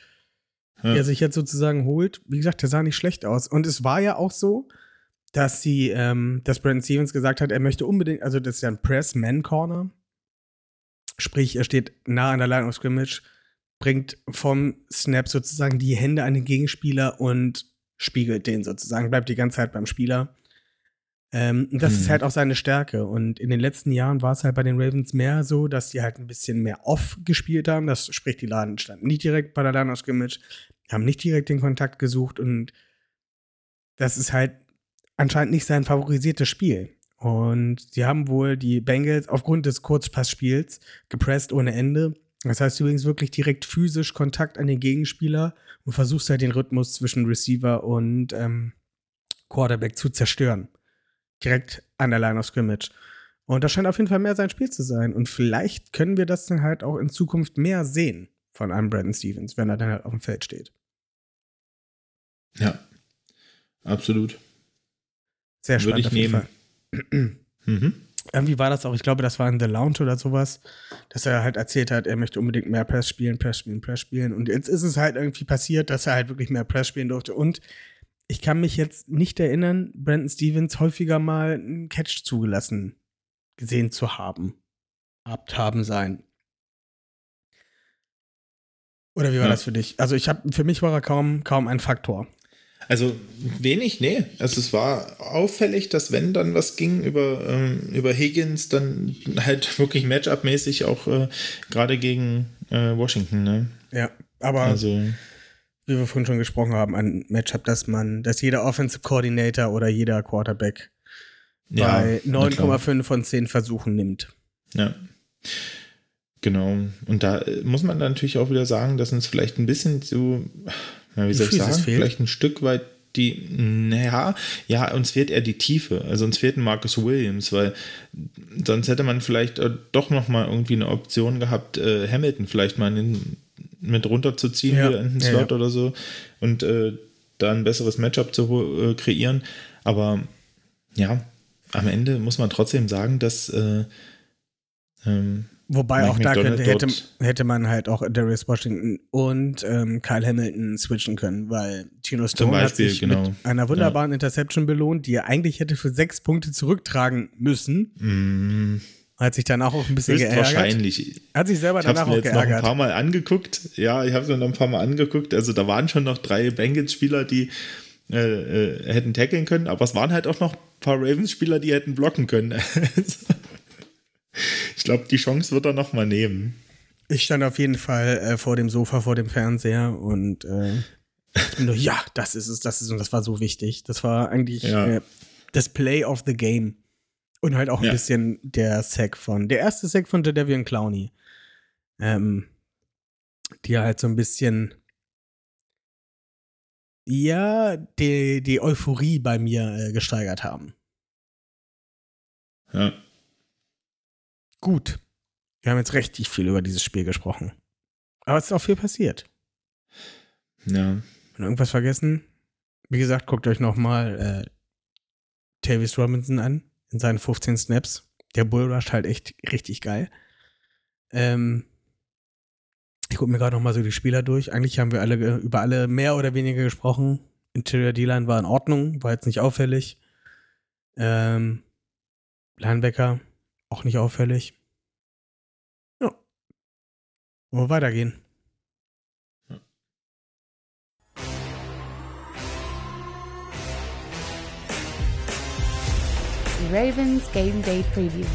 B: ja.
A: die er sich jetzt sozusagen holt. Wie gesagt, der sah nicht schlecht aus. Und es war ja auch so, dass sie, ähm, dass Brandon Stevens gesagt hat, er möchte unbedingt, also das ist ja ein Press-Man-Corner. Sprich, er steht nah an der Line of Scrimmage, bringt vom Snap sozusagen die Hände an den Gegenspieler und spiegelt den sozusagen, bleibt die ganze Zeit beim Spieler. Ähm, das
B: Mhm.
A: ist halt auch seine Stärke. Und in den letzten Jahren war es halt bei den Ravens mehr so, dass die halt ein bisschen mehr off gespielt haben. Das sprich, die Laden standen nicht direkt bei der Line of Scrimmage, haben nicht direkt den Kontakt gesucht und das ist halt anscheinend nicht sein favorisiertes Spiel. Und sie haben wohl die Bengals aufgrund des Kurzpassspiels gepresst ohne Ende. Das heißt übrigens wirklich direkt physisch Kontakt an den Gegenspieler und versuchst halt den Rhythmus zwischen Receiver und ähm, Quarterback zu zerstören. Direkt an der Line of Scrimmage. Und das scheint auf jeden Fall mehr sein Spiel zu sein. Und vielleicht können wir das dann halt auch in Zukunft mehr sehen von einem Brandon Stevens, wenn er dann halt auf dem Feld steht.
B: ja, absolut.
A: Sehr
B: Würde
A: spannend
B: ich
A: auf jeden
B: nehmen. Mhm.
A: Irgendwie war das auch, ich glaube, das war in The Lounge oder sowas, dass er halt erzählt hat, er möchte unbedingt mehr Press spielen, Press spielen, Press spielen. Und jetzt ist es halt irgendwie passiert, dass er halt wirklich mehr Press spielen durfte. Und ich kann mich jetzt nicht erinnern, Brandon Stevens häufiger mal einen Catch zugelassen gesehen zu haben. Habt haben sein. Oder wie war
B: Ja.
A: das für dich? Also ich habe, für mich war er kaum, kaum ein Faktor.
B: Also wenig, nee. Also es war auffällig, dass wenn dann was ging über, ähm, über Higgins, dann halt wirklich Matchup-mäßig auch äh, gerade gegen äh, Washington, ne?
A: Ja, aber
B: Also,
A: wie wir vorhin schon gesprochen haben, ein Matchup, dass man, dass jeder Offensive Coordinator oder jeder Quarterback
B: ja.
A: bei
B: na klar.
A: 9,5 von 10 Versuchen nimmt.
B: Ja. Genau. Und da äh, muss man dann natürlich auch wieder sagen, dass uns vielleicht ein bisschen so, ja, wie soll ich sagen, vielleicht ein Stück weit die, naja, ja, uns fehlt eher die Tiefe. Also uns fehlt ein Marcus Williams, weil sonst hätte man vielleicht äh, doch noch mal irgendwie eine Option gehabt, äh, Hamilton vielleicht mal den, mit runterzuziehen
A: Ja.
B: wieder in den
A: Ja,
B: Slot
A: ja.
B: oder so. Und äh, da ein besseres Matchup zu äh, kreieren. Aber ja, am Ende muss man trotzdem sagen, dass äh, ähm,
A: Wobei
B: Mike
A: auch da könnte, hätte, hätte man halt auch Darius Washington und ähm, Kyle Hamilton switchen können, weil Tino Stone
B: Beispiel,
A: hat sich
B: genau.
A: mit einer wunderbaren Interception belohnt, die er eigentlich hätte für sechs Punkte zurücktragen müssen.
B: mh,
A: Hat sich danach auch ein bisschen geärgert.
B: höchstwahrscheinlich.
A: Hat sich selber
B: Ich
A: danach
B: mir
A: auch
B: jetzt noch ein paar Mal angeguckt. Ja, ich habe es mir noch ein paar Mal angeguckt. Also da waren schon noch drei Bengals-Spieler, die äh, äh, hätten tackeln können, aber es waren halt auch noch ein paar Ravens-Spieler, die hätten blocken können. ich glaube, die Chance wird er noch mal nehmen.
A: Ich stand auf jeden Fall äh, vor dem Sofa, vor dem Fernseher und äh, ich bin nur, ja, das ist es, das ist und das war so wichtig. Das war eigentlich
B: Ja.
A: äh, das Play of the Game. Und halt auch ein
B: Ja.
A: bisschen der Sack von, der erste Sack von Jadavian Clowney. Ähm, die halt so ein bisschen, ja, die, die Euphorie bei mir äh, gesteigert haben.
B: Ja.
A: Gut. Wir haben jetzt richtig viel über dieses Spiel gesprochen. Aber es ist auch viel passiert.
B: ja.
A: Wenn irgendwas vergessen, wie gesagt, guckt euch nochmal äh, Tavis Robinson an in seinen 15 Snaps. Der Bull rusht halt echt richtig geil. Ähm, ich gucke mir gerade nochmal so die Spieler durch. Eigentlich haben wir alle über alle mehr oder weniger gesprochen. Interior D-Line war in Ordnung, war jetzt nicht auffällig. Ähm, Linebacker auch nicht auffällig. Ja. Wollen wir weitergehen?
C: Ravens Game Day Preview.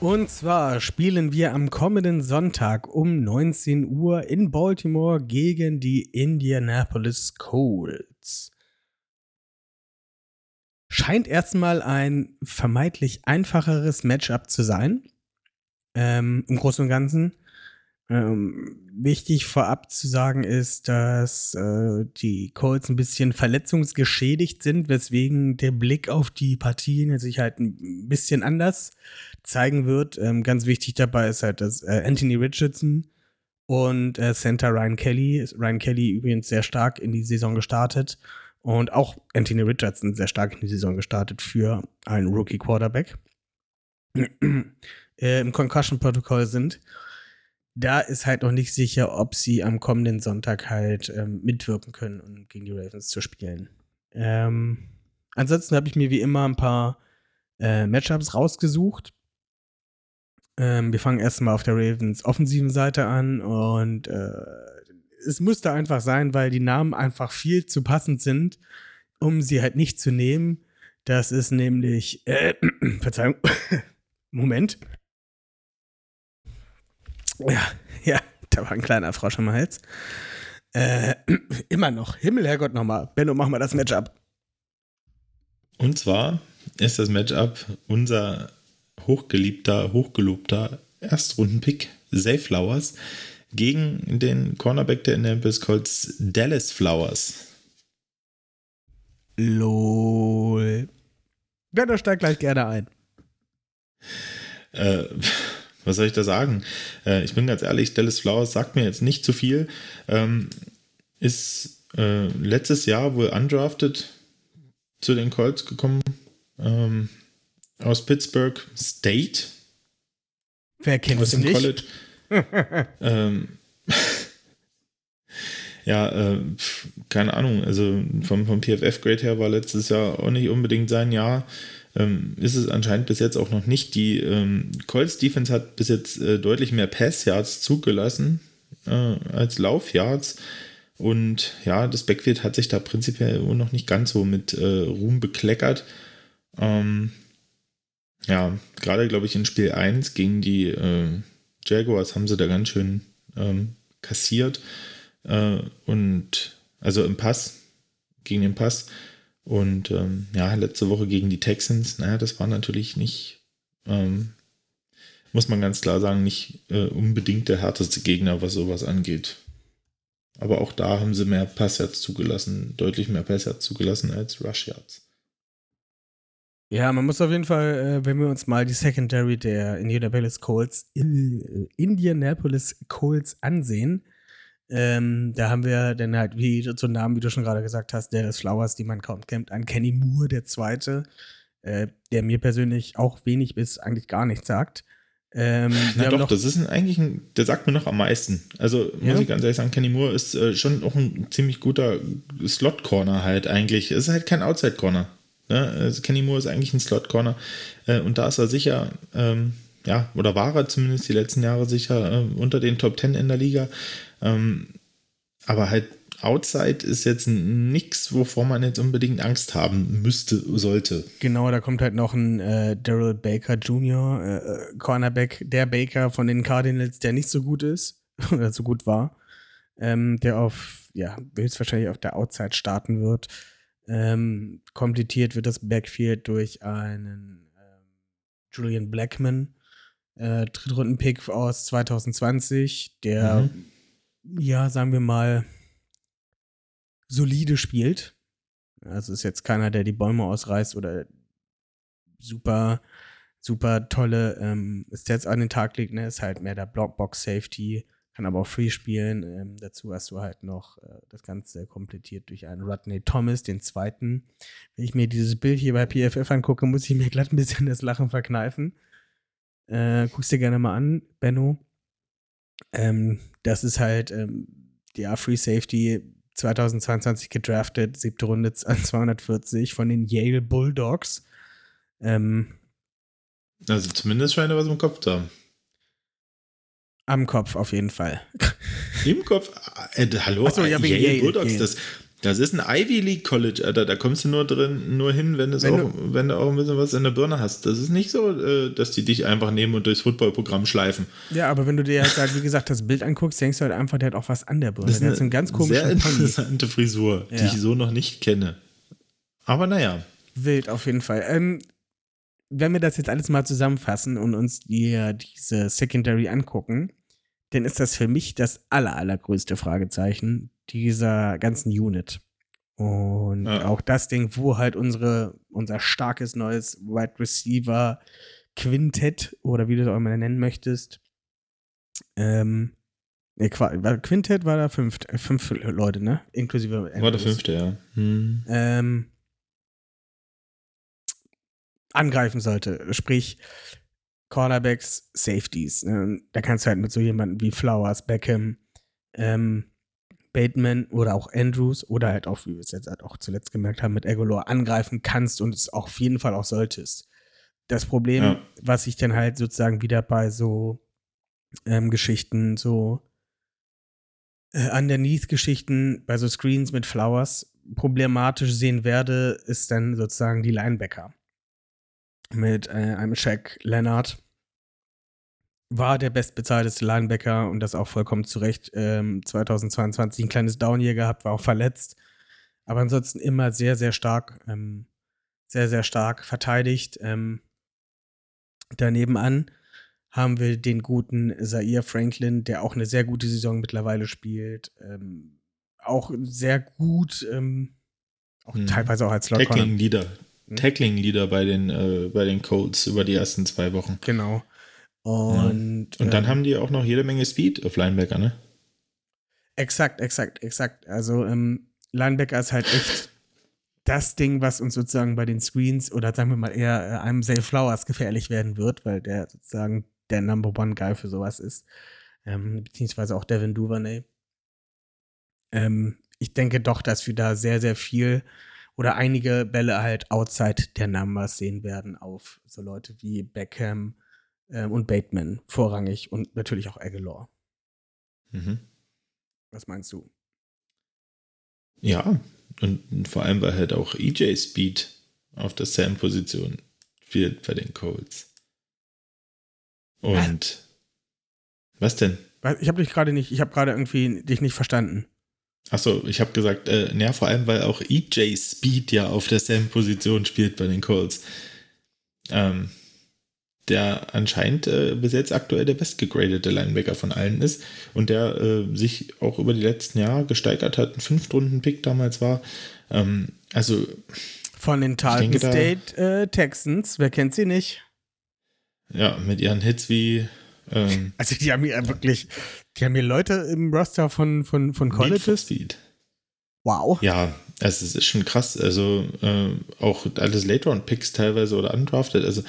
A: Und zwar spielen wir am kommenden Sonntag um 19 Uhr in Baltimore gegen die Indianapolis Colts. Scheint erstmal ein vermeintlich einfacheres Matchup zu sein. Ähm, Im Großen und Ganzen. Ähm, wichtig vorab zu sagen ist, dass äh, die Colts ein bisschen verletzungsgeschädigt sind, weswegen der Blick auf die Partien sich halt ein bisschen anders zeigen wird. Ähm, ganz wichtig dabei ist halt, dass äh, Anthony Richardson und äh, Center Ryan Kelly, Ryan Kelly übrigens sehr stark in die Saison gestartet und auch Anthony Richardson sehr stark in die Saison gestartet für einen Rookie Quarterback äh, im Concussion-Protokoll sind. Da ist halt noch nicht sicher, ob sie am kommenden Sonntag halt ähm, mitwirken können, um gegen die Ravens zu spielen. Ähm, ansonsten habe ich mir wie immer ein paar äh, Matchups rausgesucht. Ähm, wir fangen erstmal auf der Ravens offensiven Seite an und äh, es musste einfach sein, weil die Namen einfach viel zu passend sind, um sie halt nicht zu nehmen. Das ist nämlich, äh, Verzeihung, Moment. Ja, ja, da war ein kleiner Frosch am Hals. Äh, immer noch. Himmel, Herrgott, nochmal. Benno, mach mal das Matchup.
B: Und zwar ist das Matchup unser hochgeliebter, hochgelobter Erstrundenpick Zay Flowers gegen den Cornerback der Indianapolis Colts Dallas Flowers.
A: LOL. Benno steigt gleich gerne ein.
B: Äh, was soll ich da sagen? Äh, ich bin ganz ehrlich, Dallas Flowers sagt mir jetzt nicht zu viel. Ähm, ist äh, letztes Jahr wohl undrafted zu den Colts gekommen. Ähm, aus Pittsburgh State.
A: Wer kennt
B: aus dem
A: nicht?
B: College. ähm, ja, äh, keine Ahnung. Also vom, vom PFF-Grade her war letztes Jahr auch nicht unbedingt sein Jahr. Ähm, ist es anscheinend bis jetzt auch noch nicht. Die ähm, Colts Defense hat bis jetzt äh, deutlich mehr Pass-Yards zugelassen äh, als Lauf-Yards. Und ja, das Backfield hat sich da prinzipiell noch nicht ganz so mit äh, Ruhm bekleckert. Ähm, ja, gerade glaube ich in Spiel 1 gegen die äh, Jaguars haben sie da ganz schön ähm, kassiert. Äh, und also im Pass, gegen den Pass. Und ähm, ja, letzte Woche gegen die Texans, naja, das war natürlich nicht, ähm, muss man ganz klar sagen, nicht äh, unbedingt der härteste Gegner, was sowas angeht. Aber auch da haben sie mehr Passyards zugelassen, deutlich mehr Passyards zugelassen als Rushyards.
A: Ja, man muss auf jeden Fall, äh, wenn wir uns mal die Secondary der Indianapolis Colts, äh, Indianapolis Colts ansehen, Ähm, da haben wir dann halt, wie so Namen, wie du schon gerade gesagt hast, Dallas Flowers, die man kaum kennt, an Kenny Moore, der Zweite, äh, der mir persönlich auch wenig bis eigentlich gar nichts sagt. Ähm,
B: Na doch, das ist ein, eigentlich ein, der sagt mir noch am meisten. Also muss
A: Ja?
B: ich ganz ehrlich sagen, Kenny Moore ist äh, schon auch ein ziemlich guter Slot-Corner halt eigentlich. Es ist halt kein Outside-Corner. Ne? Also Kenny Moore ist eigentlich ein Slot-Corner äh, und da ist er sicher, ähm, ja, oder war er zumindest die letzten Jahre sicher äh, unter den Top 10 in der Liga. Ähm, aber halt Outside ist jetzt nichts, wovor man jetzt unbedingt Angst haben müsste, sollte.
A: Genau, da kommt halt noch ein äh, Daryl Baker Jr., äh, äh, Cornerback, der Baker von den Cardinals, der nicht so gut ist oder so gut war, ähm, der auf, ja, höchstwahrscheinlich auf der Outside starten wird. Ähm, komplettiert wird das Backfield durch einen ähm, Julian Blackman, äh, Drittrunden-Pick aus 2020, der, ja, sagen wir mal, solide spielt. Also ist jetzt keiner, der die Bäume ausreißt oder super, super tolle ähm, Stats an den Tag legt. Ne? Ist halt mehr der Blockbox-Safety, kann aber auch Free spielen. Ähm, dazu hast du halt noch äh, das Ganze komplettiert durch einen Rodney Thomas, den zweiten. Wenn ich mir dieses Bild hier bei PFF angucke, muss ich mir glatt ein bisschen das Lachen verkneifen. Äh, guckst dir gerne mal an, Benno. Ähm, das ist halt ähm, der Free Safety 2022 gedraftet, siebte Runde an 240 von den Yale Bulldogs. Ähm,
B: Also zumindest scheint er was im Kopf zu haben.
A: Am Kopf auf jeden Fall.
B: Im Kopf? Äh, hallo,
A: Ach so, ja, wegen
B: Yale,
A: Yale,
B: Bulldogs,
A: Yale.
B: das, das ist ein Ivy League College, Alter. Da kommst du nur drin, nur hin, wenn,
A: Wenn
B: auch, wenn du auch ein bisschen was in der Birne hast. Das ist nicht so, äh, dass die dich einfach nehmen und durchs Footballprogramm schleifen.
A: Ja, aber wenn du dir jetzt halt, wie gesagt, das Bild anguckst, denkst du halt einfach, der hat auch was an der Birne.
B: Das ist eine,
A: einen ganz
B: sehr
A: komischen Pony.
B: interessante Frisur, die
A: Ja.
B: ich so noch nicht kenne. Aber naja.
A: Wild auf jeden Fall. Ähm, wenn wir das jetzt alles mal zusammenfassen und uns die, diese Secondary angucken, dann ist das für mich das aller, allergrößte Fragezeichen dieser ganzen Unit. Und
B: Ja.
A: auch das Ding, wo halt unsere, unser starkes neues Wide Receiver Quintett oder wie du es auch immer nennen möchtest. Ähm, nee, Quintett war da fünf, äh, fünf Leute, ne? Inklusive
B: War der fünfte, ja. Hm.
A: ähm, angreifen sollte. Sprich, Cornerbacks, Safeties. Ne? Da kannst du halt mit so jemanden wie Flowers, Beckham, ähm, Bateman oder auch Andrews oder halt auch, wie wir es jetzt halt auch zuletzt gemerkt haben, mit Egolor angreifen kannst und es auch auf jeden Fall auch solltest. Das Problem,
B: Ja.
A: was ich dann halt sozusagen wieder bei so ähm, Geschichten, so äh, Underneath-Geschichten, bei so Screens mit Flowers problematisch sehen werde, ist dann sozusagen die Linebacker. Mit äh, einem Shaq Leonard war der bestbezahlteste Linebacker und das auch vollkommen zu Recht. Ähm, 2022 ein kleines Down hier gehabt, war auch verletzt. Aber ansonsten immer sehr, sehr stark, ähm, sehr, sehr stark verteidigt. Ähm, daneben an haben wir den guten Zaire Franklin, der auch eine sehr gute Saison mittlerweile spielt. Ähm, auch sehr gut, ähm, auch
B: Mhm.
A: teilweise auch als Slot Corner.
B: Tackling Leader.
A: Hm?
B: Tackling Leader bei den, äh, bei den Colts über die ersten zwei Wochen.
A: Genau. Und,
B: Und dann
A: ähm,
B: haben die auch noch jede Menge Speed auf Linebacker, ne?
A: Exakt, exakt, exakt. Also ähm, Linebacker ist halt echt das Ding, was uns sozusagen bei den Screens oder sagen wir mal eher äh, einem Zay Flowers gefährlich werden wird, weil der sozusagen der Number One Guy für sowas ist. Ähm, beziehungsweise auch Devin Duvernay. Ähm, ich denke doch, dass wir da sehr, sehr viel oder einige Bälle halt outside der Numbers sehen werden auf so Leute wie Beckham ähm, und Bateman vorrangig und natürlich auch Aguilar.
B: Mhm.
A: Was meinst du?
B: Ja, und vor allem weil halt auch EJ Speed auf der Sam-Position bei den Colts. Und was denn?
A: Was? Ich habe dich gerade nicht, ich habe gerade irgendwie dich nicht verstanden.
B: Achso, ich habe gesagt, äh, naja, vor allem, weil auch EJ Speed ja auf der Sam-Position spielt bei den Colts. Ähm, der anscheinend äh, bis jetzt aktuell der bestgegradete Linebacker von allen ist und der äh, sich auch über die letzten Jahre gesteigert hat, ein Fünftrunden-Pick damals war. Ähm, also,
A: Von den Tarleton
B: denke, da-
A: State äh, Texans, wer kennt sie nicht?
B: ja, mit ihren Hits wie Ähm,
A: Also die haben hier wirklich, die haben hier Leute im Roster von, von, von Colleges.
B: Speed.
A: Wow.
B: Ja, also es ist schon krass. Also äh, auch alles Late-Round-Picks teilweise oder undrafted. Also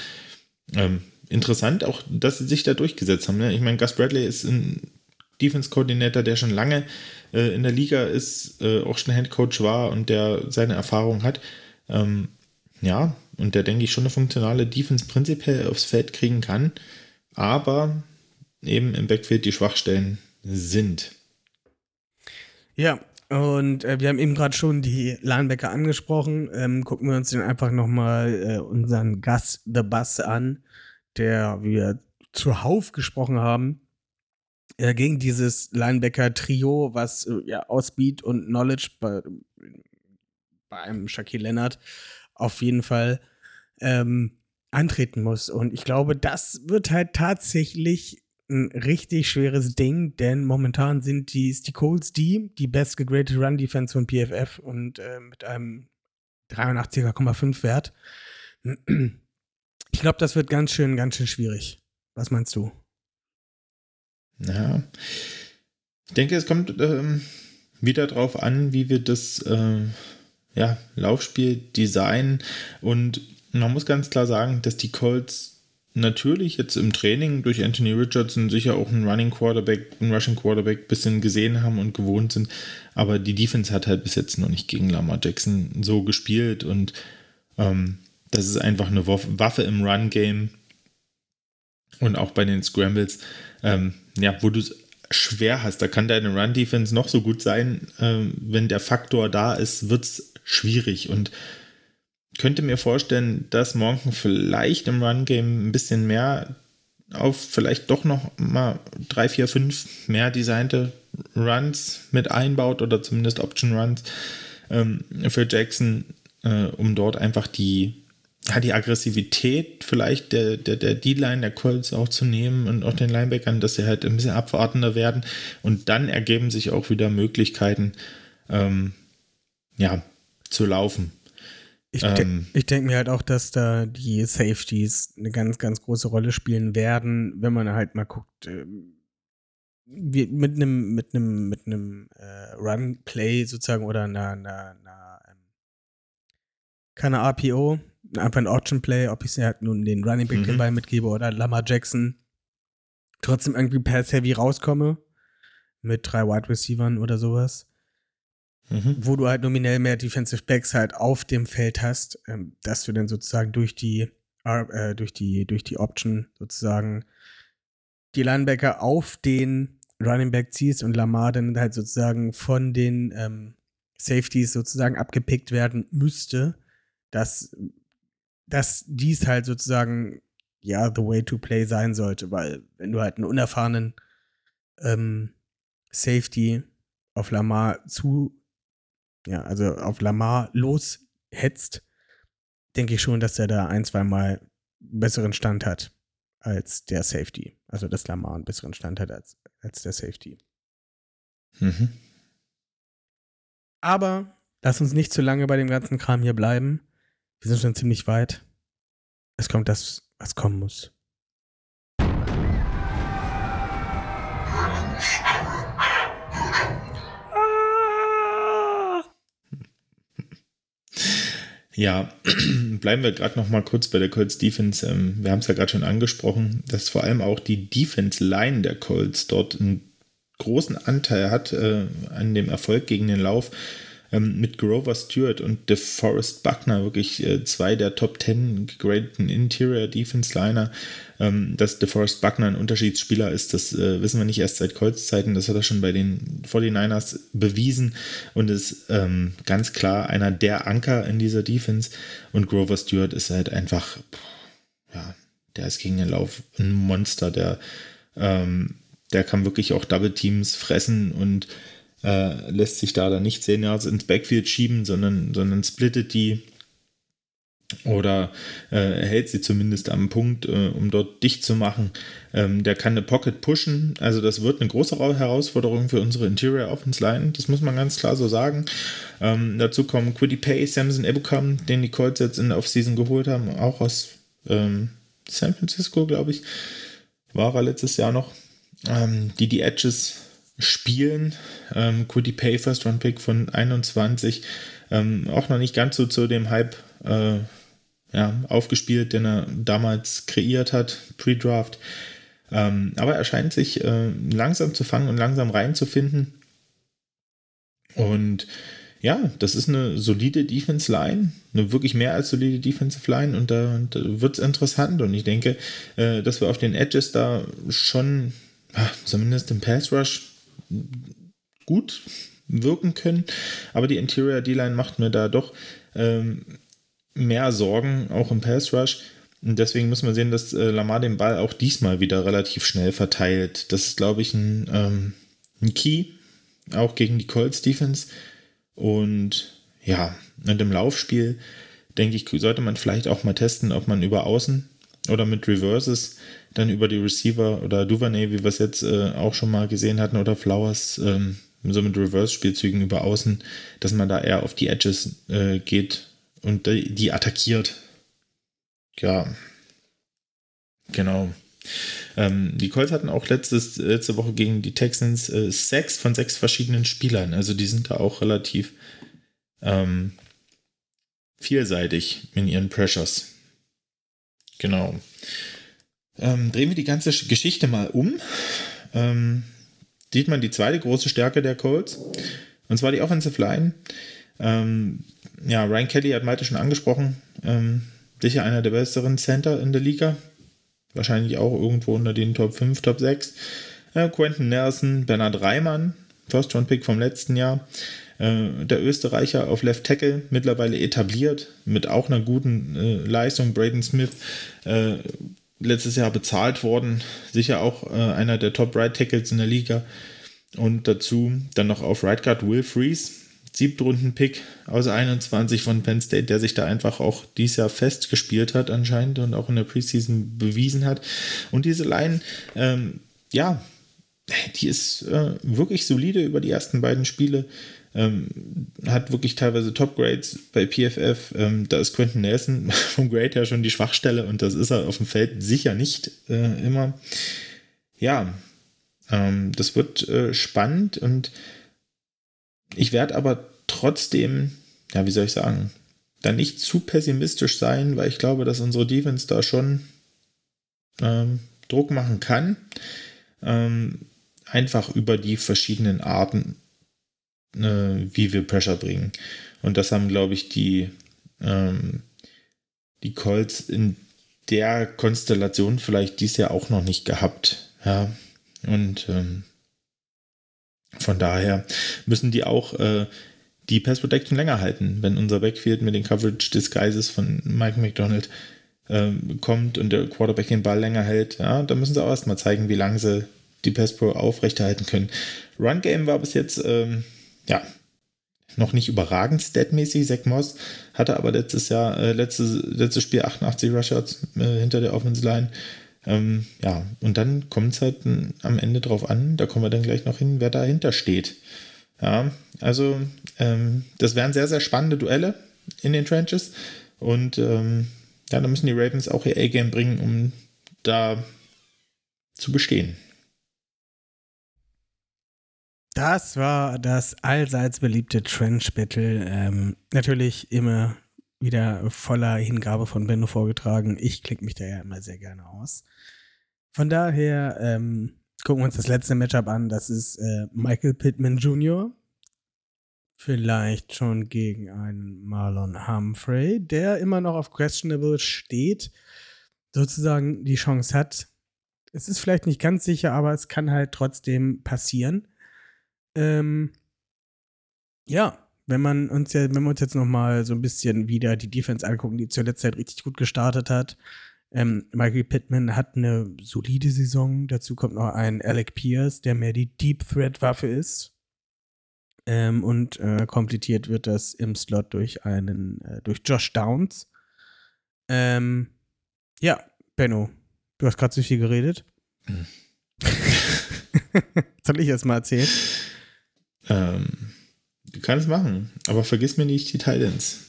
B: ähm, interessant auch, dass sie sich da durchgesetzt haben. Ne? Ich meine, Gus Bradley ist ein Defense-Coordinator, der schon lange äh, in der Liga ist, äh, auch schon Head-Coach war und der seine Erfahrung hat. Ähm, ja, und der, denke ich, schon eine funktionale Defense prinzipiell aufs Feld kriegen kann. Aber eben im Backfield die Schwachstellen sind.
A: Ja, und äh, wir haben eben gerade schon die Linebacker angesprochen. Ähm, gucken wir uns den einfach nochmal äh, unseren Gus The Bus an, der wir zuhauf gesprochen haben. Äh, gegen dieses Linebacker-Trio, was äh, ja aus Speed und Knowledge bei, bei einem Shaquille Leonard auf jeden Fall ähm, antreten muss. Und ich glaube, das wird halt tatsächlich ein richtig schweres Ding, denn momentan sind die, ist die Colts die, die best gegradete Run Defense von PFF und äh, mit einem 83,5 Wert. Ich glaube, das wird ganz schön, ganz schön schwierig. Was meinst du?
B: Ja. Ich denke, es kommt ähm, wieder drauf an, wie wir das äh, ja, Laufspiel designen. Und man muss ganz klar sagen, dass die Colts natürlich jetzt im Training durch Anthony Richardson sicher auch einen Running Quarterback, einen Rushing Quarterback ein bisschen gesehen haben und gewohnt sind. Aber die Defense hat halt bis jetzt noch nicht gegen Lamar Jackson so gespielt und ähm, das ist einfach eine Waffe im Run-Game und auch bei den Scrambles, ähm, ja, wo du es schwer hast. Da kann deine Run-Defense noch so gut sein. Ähm, wenn der Faktor da ist, wird es schwierig und könnte mir vorstellen, dass Monken vielleicht im Run-Game ein bisschen mehr auf vielleicht doch noch mal drei, vier, fünf mehr designte Runs mit einbaut oder zumindest Option Runs ähm, für Jackson, äh, um dort einfach die, ja, die Aggressivität vielleicht der, der, der D-Line der Colts auch zu nehmen und auch den Linebackern, dass sie halt ein bisschen abwartender werden und dann ergeben sich auch wieder Möglichkeiten, ähm, ja, zu laufen.
A: Ich, de ähm, ich denke mir halt auch, dass da die Safeties eine ganz, ganz große Rolle spielen werden, wenn man halt mal guckt, äh, wie, mit einem mit einem mit einem äh, Run-Play sozusagen oder einer, einer, einer ähm, keine RPO, einfach ein Option-Play, ob ich halt nun den Running Back mhm. den Ball mitgebe oder Lamar Jackson trotzdem irgendwie Pass-Heavy rauskomme mit drei Wide Receivern oder sowas mhm. wo du halt nominell mehr Defensive Backs halt auf dem Feld hast, ähm, dass du dann sozusagen durch die, äh, durch die, durch die Option sozusagen die Linebacker auf den Running Back ziehst und Lamar dann halt sozusagen von den ähm, Safeties sozusagen abgepickt werden müsste, dass, dass dies halt sozusagen ja the way to play sein sollte, weil wenn du halt einen unerfahrenen ähm, Safety auf Lamar zu ja, also auf Lamar loshetzt, denke ich schon, dass er da ein, zwei Mal besseren Stand hat als der Safety. Also dass Lamar einen besseren Stand hat als, als der Safety. Mhm. Aber lass uns nicht zu lange bei dem ganzen Kram hier bleiben. Wir sind schon ziemlich weit. Es kommt das, was kommen muss.
B: Ja, bleiben wir gerade noch mal kurz bei der Colts Defense. Ähm, wir haben es ja gerade schon angesprochen, dass vor allem auch die Defense Line der Colts dort einen großen Anteil hat äh, an dem Erfolg gegen den Lauf ähm, mit Grover Stewart und DeForest Buckner, wirklich äh, zwei der Top 10 gegradeten Interior Defense Liner. Ähm, dass DeForest Buckner ein Unterschiedsspieler ist, das äh, wissen wir nicht erst seit Colts-Zeiten, das hat er schon bei den 49ers bewiesen. Und ist ähm, ganz klar einer der Anker in dieser Defense. Und Grover Stewart ist halt einfach, ja, der ist gegen den Lauf ein Monster, der, ähm, der kann wirklich auch Double Teams fressen und äh, lässt sich da dann nicht 10 Yards ins Backfield schieben, sondern, sondern splittet die oder äh, hält sie zumindest am Punkt, äh, um dort dicht zu machen. Ähm, der kann eine Pocket pushen, also das wird eine große Herausforderung für unsere Interior Offense Line, das muss man ganz klar so sagen. Ähm, dazu kommen Quiddy Pay, Samson Ebukam, den die Colts jetzt in der Offseason geholt haben, auch aus ähm, San Francisco, glaube ich. war er letztes Jahr noch, ähm, die die Edges spielen. Ähm, Quiddy Pay First One Pick von 21. Ähm, auch noch nicht ganz so zu dem Hype äh, ja, aufgespielt, den er damals kreiert hat, Pre-Draft. Ähm, aber er scheint sich äh, langsam zu fangen und langsam reinzufinden. Und ja, das ist eine solide Defense Line, eine wirklich mehr als solide Defensive Line und da, da wird es interessant und ich denke, äh, dass wir auf den Edges da schon, ach, zumindest im Pass Rush, gut wirken können, aber die Interior D-Line macht mir da doch ähm, mehr Sorgen, auch im Pass Rush. Und deswegen müssen wir sehen, dass äh, Lamar den Ball auch diesmal wieder relativ schnell verteilt. Das ist, glaube ich, ein, ähm, ein Key, auch gegen die Colts Defense. Und ja, und im Laufspiel, denke ich, sollte man vielleicht auch mal testen, ob man über Außen oder mit Reverses dann über die Receiver oder Duvernay, wie wir es jetzt äh, auch schon mal gesehen hatten, oder Flowers, ähm, so mit Reverse-Spielzügen über Außen, dass man da eher auf die Edges äh, geht und die, die attackiert. Ja, genau. Ähm, die Colts hatten auch letztes, letzte Woche gegen die Texans äh, sechs von sechs verschiedenen Spielern. Also die sind da auch relativ ähm, vielseitig in ihren Pressures. Genau. Ähm, drehen wir die ganze Geschichte mal um. Ähm, sieht man die zweite große Stärke der Colts. Und zwar die Offensive Line. Ja, Ryan Kelly hat Malte schon angesprochen. Ähm, sicher einer der besseren Center in der Liga. Wahrscheinlich auch irgendwo unter den Top 5, Top 6. Äh, Quentin Nelson, Bernhard Reimann, First Round Pick vom letzten Jahr. Äh, der Österreicher auf Left Tackle, mittlerweile etabliert, mit auch einer guten äh, Leistung. Braden Smith, äh, letztes Jahr bezahlt worden. Sicher auch äh, einer der Top Right Tackles in der Liga. Und dazu dann noch auf Right Guard Will Freeze, Siebtrunden-Pick aus 21 von Penn State, der sich da einfach auch dieses Jahr festgespielt hat anscheinend und auch in der Preseason bewiesen hat. Und diese Line, ähm, ja, die ist äh, wirklich solide über die ersten beiden Spiele. Ähm, hat wirklich teilweise Top-Grades bei PFF. Ähm, da ist Quentin Nelson vom Grade her schon die Schwachstelle und das ist er auf dem Feld sicher nicht äh, immer. Ja, ähm, das wird äh, spannend und ich werde aber trotzdem, ja, wie soll ich sagen, da nicht zu pessimistisch sein, weil ich glaube, dass unsere Defense da schon ähm, Druck machen kann. Ähm, einfach über die verschiedenen Arten, äh, wie wir Pressure bringen. Und das haben, glaube ich, die, ähm, die Colts in der Konstellation vielleicht dies Jahr auch noch nicht gehabt. Ja, und ähm, von daher müssen die auch äh, die Pass Protection länger halten. Wenn unser Backfield mit den Coverage Disguises von Mike McDonald äh, kommt und der Quarterback den Ball länger hält, ja, dann müssen sie auch erstmal zeigen, wie lange sie die Pass Pro aufrechterhalten können. Run Game war bis jetzt, ähm, ja, noch nicht überragend statmäßig. Zach Moss hatte aber letztes Jahr, äh, letztes, letztes Spiel 88 Rushouts äh, hinter der Offense Line. Ähm, ja, und dann kommt es halt am Ende drauf an, da kommen wir dann gleich noch hin, wer dahinter steht. Ja, also ähm, das wären sehr, sehr spannende Duelle in den Trenches. Und ähm, ja, da müssen die Ravens auch ihr A-Game bringen, um da zu bestehen.
A: Das war das allseits beliebte Trench Battle. Ähm, natürlich immer wieder voller Hingabe von Benno vorgetragen. Ich klicke mich da ja immer sehr gerne aus. Von daher ähm, gucken wir uns das letzte Matchup an. Das ist äh, Michael Pittman Jr. Vielleicht schon gegen einen Marlon Humphrey, der immer noch auf Questionable steht, sozusagen die Chance hat. Es ist vielleicht nicht ganz sicher, aber es kann halt trotzdem passieren. Ähm, ja, wenn man uns ja, wenn wir uns jetzt noch mal so ein bisschen wieder die Defense angucken, die zur letzten Zeit richtig gut gestartet hat. Ähm, Michael Pittman hat eine solide Saison. Dazu kommt noch ein Alec Pierce, der mehr die Deep Threat Waffe ist. Ähm, und äh, komplettiert wird das im Slot durch einen, äh, durch Josh Downs. Ähm, ja, Benno, du hast gerade so viel geredet. Hm. Soll ich erst mal erzählen?
B: Ähm, Du kannst machen, aber vergiss mir nicht die Titans.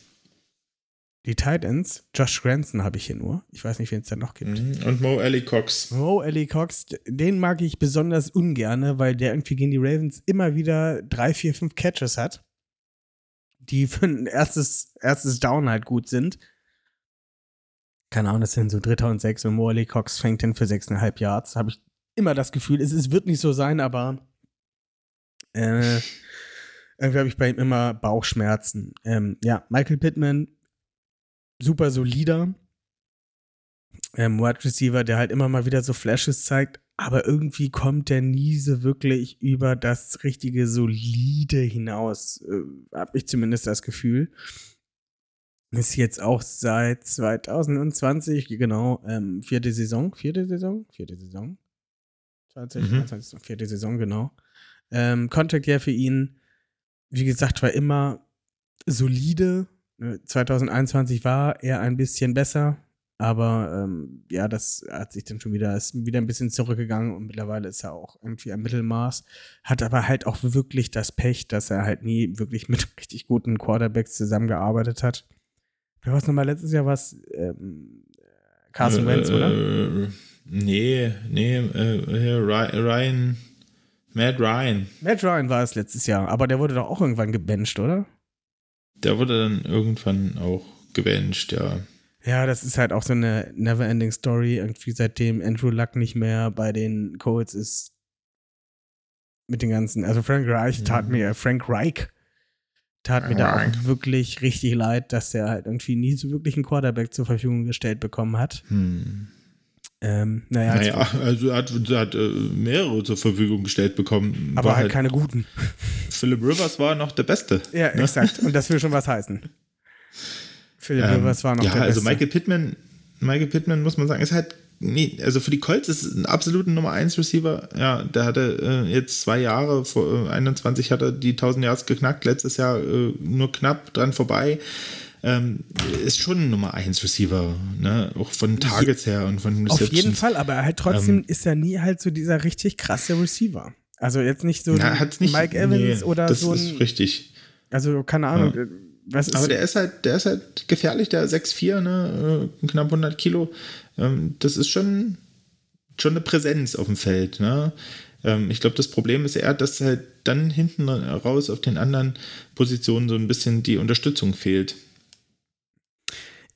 A: die Titans, Josh Granson habe ich hier nur. Ich weiß nicht, wen es da noch gibt.
B: Mhm. Und Mo Alley Cox.
A: Mo Ellie Cox, den mag ich besonders ungerne, weil der irgendwie gegen die Ravens immer wieder drei, vier, fünf Catches hat, die für ein erstes, erstes Down halt gut sind. Keine Ahnung, das sind so Dritter und Sechs und Mo Ellie Cox fängt den für sechseinhalb Yards. Habe ich immer das Gefühl, es, es wird nicht so sein, aber äh, irgendwie habe ich bei ihm immer Bauchschmerzen. Ähm, ja, Michael Pittman, super solider ähm, Wide Receiver, der halt immer mal wieder so Flashes zeigt, aber irgendwie kommt der nie so wirklich über das richtige Solide hinaus. Äh, hab ich zumindest das Gefühl. Ist jetzt auch seit 2020, genau, ähm, vierte Saison, vierte Saison, vierte Saison. 2021,
B: Mhm.
A: vierte Saison, genau. Ähm, Contract Year für ihn, wie gesagt, war immer solide. Ne, 2021 war er ein bisschen besser, aber ähm, ja, das hat sich dann schon wieder, ist wieder ein bisschen zurückgegangen und mittlerweile ist er auch irgendwie am Mittelmaß. Hat aber halt auch wirklich das Pech, dass er halt nie wirklich mit richtig guten Quarterbacks zusammengearbeitet hat. Wer war es nochmal letztes Jahr was? Ähm, Carson Wentz,
B: äh,
A: oder?
B: Äh, nee, nee, äh, Ryan, Matt Ryan.
A: Matt Ryan war es letztes Jahr, aber der wurde doch auch irgendwann gebencht, oder?
B: Der wurde dann irgendwann auch gebencht, ja.
A: Ja, das ist halt auch so eine never-ending Story. Irgendwie seitdem Andrew Luck nicht mehr bei den Colts ist mit den ganzen, also Frank Reich tat
B: Mhm.
A: mir, Frank Reich tat mir da auch wirklich richtig leid, dass er halt irgendwie nie so wirklich einen Quarterback zur Verfügung gestellt bekommen hat.
B: Hm.
A: Ähm, naja, jetzt-
B: Naja, also er hat, er hat äh, mehrere zur Verfügung gestellt bekommen.
A: aber
B: War
A: halt keine guten.
B: Philip Rivers war noch der Beste.
A: Ja, exakt. Und das will schon was heißen. Philip
B: Ähm,
A: Rivers war noch
B: ja,
A: der
B: also
A: Beste.
B: Michael Pittman, Michael Pittman muss man sagen, ist halt, nee, also für die Colts ist es ein absoluter Nummer 1 Receiver. Ja, der hatte äh, jetzt zwei Jahre, vor äh, 21 hat er die 1000 Yards geknackt, letztes Jahr äh, nur knapp dran vorbei. Ähm, ist schon ein Nummer 1 Receiver, ne? auch von Targets her und von
A: Auf
B: Receptions.
A: jeden Fall, aber halt trotzdem
B: Ähm,
A: ist er nie halt so dieser richtig krasse Receiver. Also jetzt nicht so
B: Na, nicht,
A: Mike Evans
B: nee,
A: oder
B: das
A: so
B: ist
A: ein,
B: richtig.
A: also keine Ahnung, äh, was ist
B: Aber der ist halt, der ist halt gefährlich, der 6'4, ne, äh, knapp 100 Kilo. Ähm, das ist schon, schon eine Präsenz auf dem Feld, ne. Ähm, ich glaube, das Problem ist eher, dass halt dann hinten raus auf den anderen Positionen so ein bisschen die Unterstützung fehlt.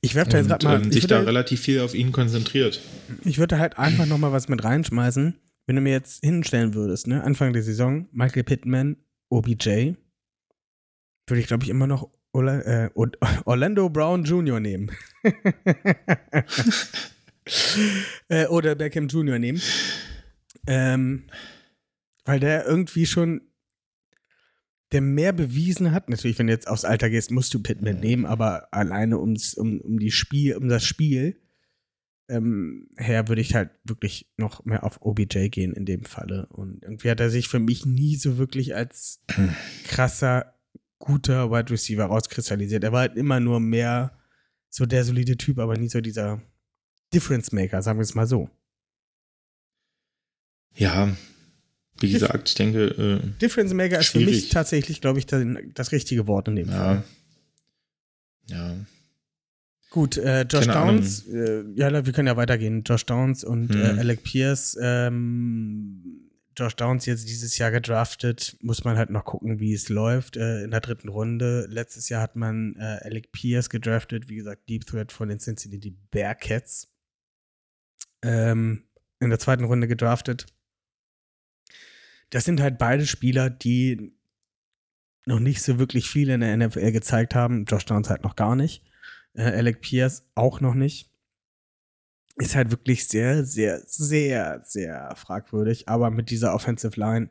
A: Ich werfe da jetzt gerade mal,
B: ähm,
A: ich
B: sich da relativ viel auf ihn konzentriert.
A: ich würde halt einfach noch mal was mit reinschmeißen, wenn du mir jetzt hinstellen würdest, ne, Anfang der Saison, Michael Pittman, OBJ, würde ich glaube ich immer noch Orla äh, Orlando Brown Jr. nehmen. äh, oder Beckham Jr. nehmen. Ähm, weil der irgendwie schon der mehr bewiesen hat. Natürlich, wenn du jetzt aufs Alter gehst, musst du Pittman nehmen, aber alleine ums, um, um, die Spiel, um das Spiel ähm, her würde ich halt wirklich noch mehr auf OBJ gehen in dem Falle. Und irgendwie hat er sich für mich nie so wirklich als krasser, guter Wide Receiver rauskristallisiert. Er war halt immer nur mehr so der solide Typ, aber nie so dieser Difference Maker, sagen wir es mal so.
B: Ja, wie gesagt, ich denke, äh,
A: Difference Maker ist für mich
B: Schwierig.
A: tatsächlich, glaube ich, das, richtige Wort in dem Fall.
B: ja. Ja.
A: Gut, äh, Josh
B: Keine.
A: Downs, äh, ja, wir können ja weitergehen. Josh Downs und
B: Hm.
A: äh, Alec Pierce. Ähm, Josh Downs jetzt dieses Jahr gedraftet, muss man halt noch gucken, wie es läuft äh, in der dritten Runde. Letztes Jahr hat man äh, Alec Pierce gedraftet, wie gesagt, Deep Threat von den Cincinnati Bearcats. Ähm, in der zweiten Runde gedraftet. Das sind halt beide Spieler, die noch nicht so wirklich viel in der NFL gezeigt haben. Josh Downs halt noch gar nicht. Äh, Alec Pierce auch noch nicht. Ist halt wirklich sehr, sehr, sehr, sehr fragwürdig. Aber mit dieser Offensive Line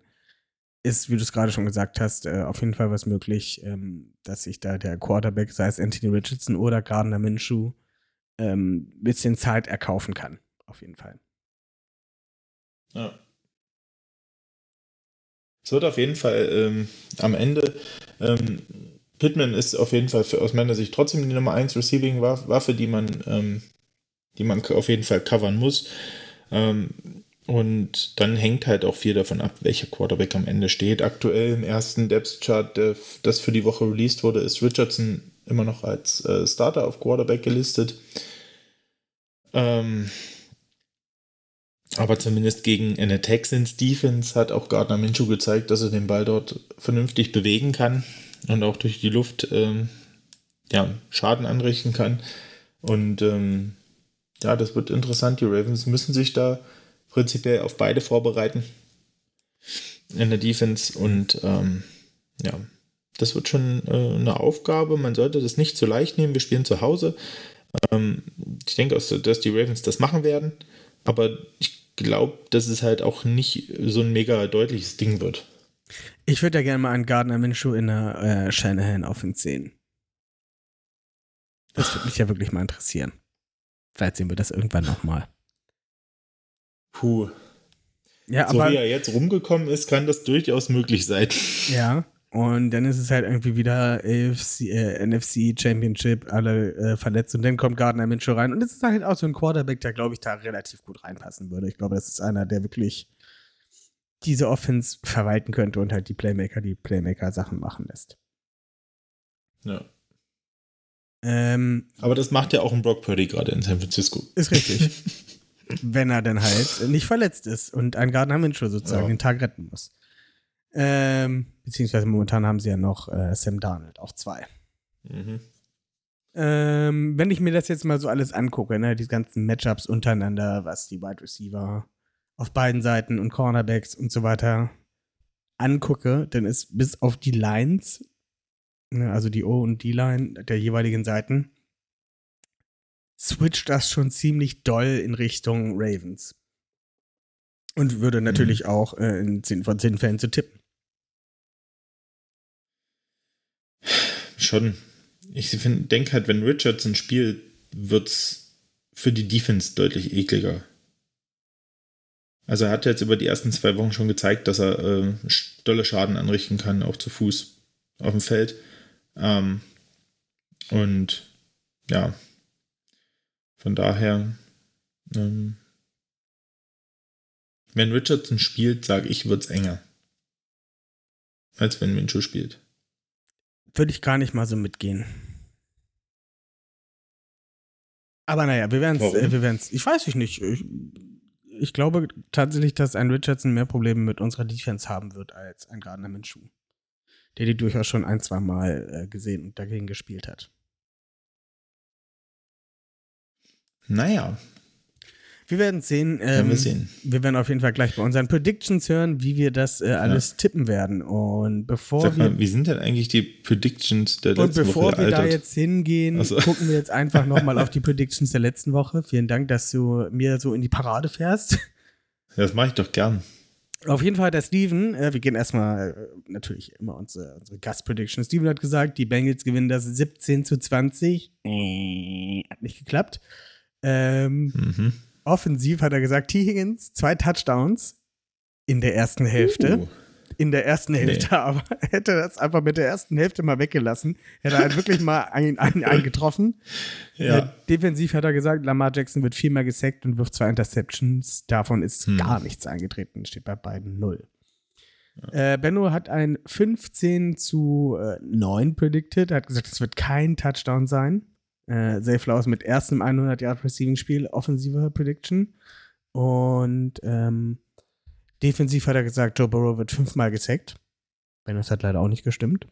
A: ist, wie du es gerade schon gesagt hast, äh, auf jeden Fall was möglich, ähm, dass sich da der Quarterback, sei es Anthony Richardson oder Gardner Minshew, ähm, ein bisschen Zeit erkaufen kann. Auf jeden Fall.
B: Ja. Es wird auf jeden Fall ähm, am Ende. Ähm, Pittman ist auf jeden Fall für, aus meiner Sicht trotzdem die Nummer 1 Receiving Waffe, die man, ähm, die man auf jeden Fall covern muss. Ähm, und dann hängt halt auch viel davon ab, welcher Quarterback am Ende steht. Aktuell im ersten Depth Chart, der, das für die Woche released wurde, ist Richardson immer noch als äh, Starter auf Quarterback gelistet. Ähm, aber zumindest gegen eine Texans Defense hat auch Gardner Minshew gezeigt, dass er den Ball dort vernünftig bewegen kann und auch durch die Luft ähm, ja, Schaden anrichten kann. Und ähm, ja, das wird interessant. Die Ravens müssen sich da prinzipiell auf beide vorbereiten in der Defense und ähm, ja, das wird schon äh, eine Aufgabe. Man sollte das nicht zu leicht nehmen. Wir spielen zu Hause. Ähm, ich denke, dass die Ravens das machen werden, aber ich glaube, dass es halt auch nicht so ein mega deutliches Ding wird.
A: Ich würde ja gerne mal einen Gardner Minshew in der äh, Shanahan Offense sehen. Das würde mich ja wirklich mal interessieren. Vielleicht sehen wir das irgendwann nochmal.
B: Puh.
A: Ja,
B: so
A: aber,
B: wie er jetzt rumgekommen ist, kann das durchaus möglich sein.
A: Ja, und dann ist es halt irgendwie wieder AFC, äh, NFC Championship, alle äh, verletzt und dann kommt Gardner Minshew rein. Und es ist halt auch so ein Quarterback, der, glaube ich, da relativ gut reinpassen würde. Ich glaube, das ist einer, der wirklich diese Offense verwalten könnte und halt die Playmaker, die Playmaker-Sachen machen lässt.
B: Ja.
A: Ähm,
B: Aber das macht ja auch ein Brock Purdy gerade in San Francisco.
A: ist richtig. Wenn er dann halt nicht verletzt ist und ein Gardner Minshew sozusagen
B: Ja.
A: den Tag retten muss. Ähm, beziehungsweise momentan haben sie ja noch äh, Sam Darnold, auch zwei.
B: Mhm.
A: Ähm, wenn ich mir das jetzt mal so alles angucke, ne, die ganzen Matchups untereinander, was die Wide Receiver auf beiden Seiten und Cornerbacks und so weiter angucke, dann ist bis auf die Lines, ne, also die O und D-Line der jeweiligen Seiten, switcht das schon ziemlich doll in Richtung Ravens. Und würde natürlich auch äh, in 10 von 10 Fällen zu tippen.
B: Schon. Ich denke halt, wenn Richardson spielt, wird es für die Defense deutlich ekliger. Also er hat jetzt über die ersten zwei Wochen schon gezeigt, dass er äh, dolle Schaden anrichten kann, auch zu Fuß auf dem Feld. Ähm, und ja, von daher, ähm, wenn Richardson spielt, sage ich, wird es enger. Als wenn Minshew spielt.
A: Würde ich gar nicht mal so mitgehen. Aber naja, wir werden es, äh, wir werden's, ich weiß ich nicht. Ich, ich glaube tatsächlich, dass ein Richardson mehr Probleme mit unserer Defense haben wird als ein Gardner Minshew. Der die durchaus schon ein, zwei Mal äh, gesehen und dagegen gespielt hat.
B: Naja,
A: Wir werden sehen.
B: werden
A: Ähm,
B: wir sehen.
A: wir werden auf jeden Fall gleich bei unseren Predictions hören, wie wir das äh, alles tippen werden. Und bevor
B: Sag
A: wir
B: mal, wie sind denn eigentlich die Predictions der
A: Und
B: letzten
A: bevor
B: Woche
A: wir da jetzt hingehen,
B: so.
A: gucken wir jetzt einfach nochmal auf die Predictions der letzten Woche. Vielen Dank, dass du mir so in die Parade fährst.
B: Ja, das mache ich doch gern.
A: Auf jeden Fall der Steven, äh, wir gehen erstmal äh, natürlich immer unsere, unsere Gast-Prediction. Steven hat gesagt, die Bengals gewinnen das 17 zu 20. Äh, hat nicht geklappt. Ähm,
B: Mhm.
A: Offensiv hat er gesagt, T. Higgins, zwei Touchdowns in der ersten Hälfte.
B: Uh,
A: in der ersten Hälfte, aber er hätte das einfach mit der ersten Hälfte mal weggelassen. Hätte er halt wirklich mal einen, einen, einen getroffen.
B: ja.
A: Äh, defensiv hat er gesagt, Lamar Jackson wird viermal gesackt und wirft zwei Interceptions. Davon ist
B: Hm.
A: gar nichts eingetreten. Steht bei beiden null. Äh, Benno hat ein 15 zu äh, 9 predicted. Er hat gesagt, es wird kein Touchdown sein. Äh, Zay Flowers mit erstem 100 Yard Receiving Spiel, offensive Prediction. Und ähm, defensiv hat er gesagt, Joe Burrow wird fünfmal gesackt. Benno, das hat leider auch nicht gestimmt.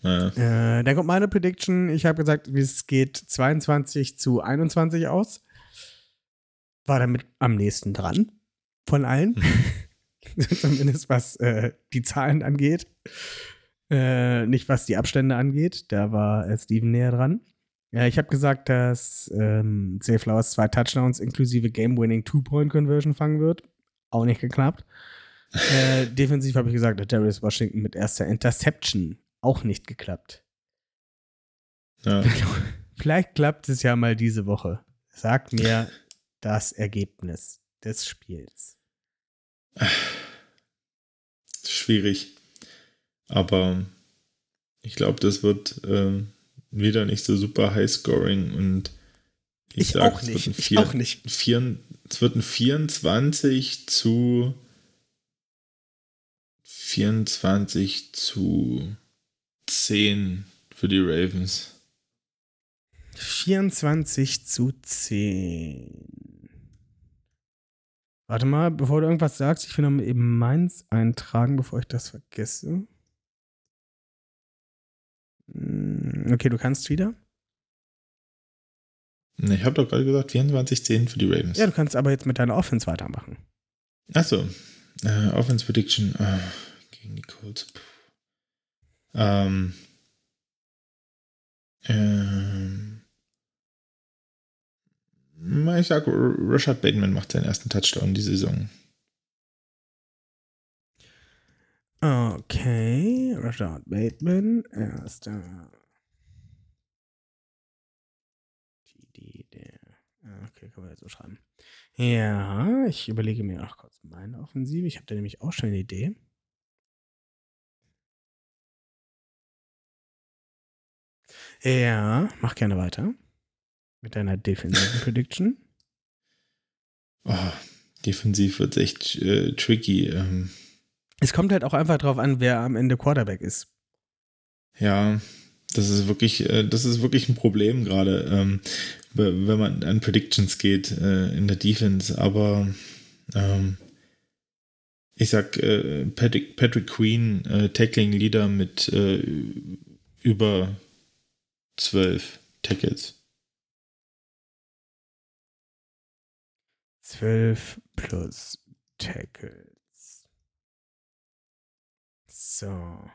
B: Ja.
A: Äh, dann kommt meine Prediction. Ich habe gesagt, es geht 22 zu 21 aus. War damit am nächsten dran von allen. Zumindest was äh, die Zahlen angeht. Äh, nicht was die Abstände angeht. Da war äh, Steven näher dran. Ja, ich habe gesagt, dass ähm, Zay Flowers zwei Touchdowns inklusive Game-Winning Two-Point-Conversion fangen wird. Auch nicht geklappt. äh, defensiv habe ich gesagt, dass Darius Washington mit erster Interception auch nicht geklappt.
B: Ja.
A: Vielleicht klappt es ja mal diese Woche. Sag mir das Ergebnis des Spiels.
B: Schwierig. Aber ich glaube, das wird ähm, wieder nicht so super high-scoring und ich, sag,
A: auch
B: es
A: nicht.
B: Ein
A: Ich
B: vier,
A: auch nicht.
B: Vier, es wird ein 24 zu 24 zu 10 für die Ravens.
A: 24 zu 10. Warte mal, bevor du irgendwas sagst, ich will noch mal eben meins eintragen, bevor ich das vergesse. Hm, Okay, du kannst wieder.
B: Ich habe doch gerade gesagt 24-10 für die Ravens.
A: Ja, du kannst aber jetzt mit deiner Offense weitermachen.
B: Achso. Äh, Offense Prediction äh, gegen die Colts. Ähm. Ähm. Ich sag, R- Rashad Bateman macht seinen ersten Touchdown die Saison.
A: Okay, Rashad Bateman, erster. Okay, können wir jetzt so schreiben. Ja, ich überlege mir auch kurz meine Offensive. Ich habe da nämlich auch schon eine Idee. Ja, mach gerne weiter. Mit deiner defensiven Prediction.
B: Oh, defensiv wird echt äh, tricky. Ähm,
A: Es kommt halt auch einfach drauf an, wer am Ende Quarterback ist.
B: Ja, das ist wirklich, äh, das ist wirklich ein Problem gerade, ähm, wenn man an Predictions geht äh, in der Defense. Aber ähm, ich sag äh, Patrick, Patrick Queen, äh, Tackling Leader mit äh, über zwölf Tackles.
A: 12 plus Tackles. So.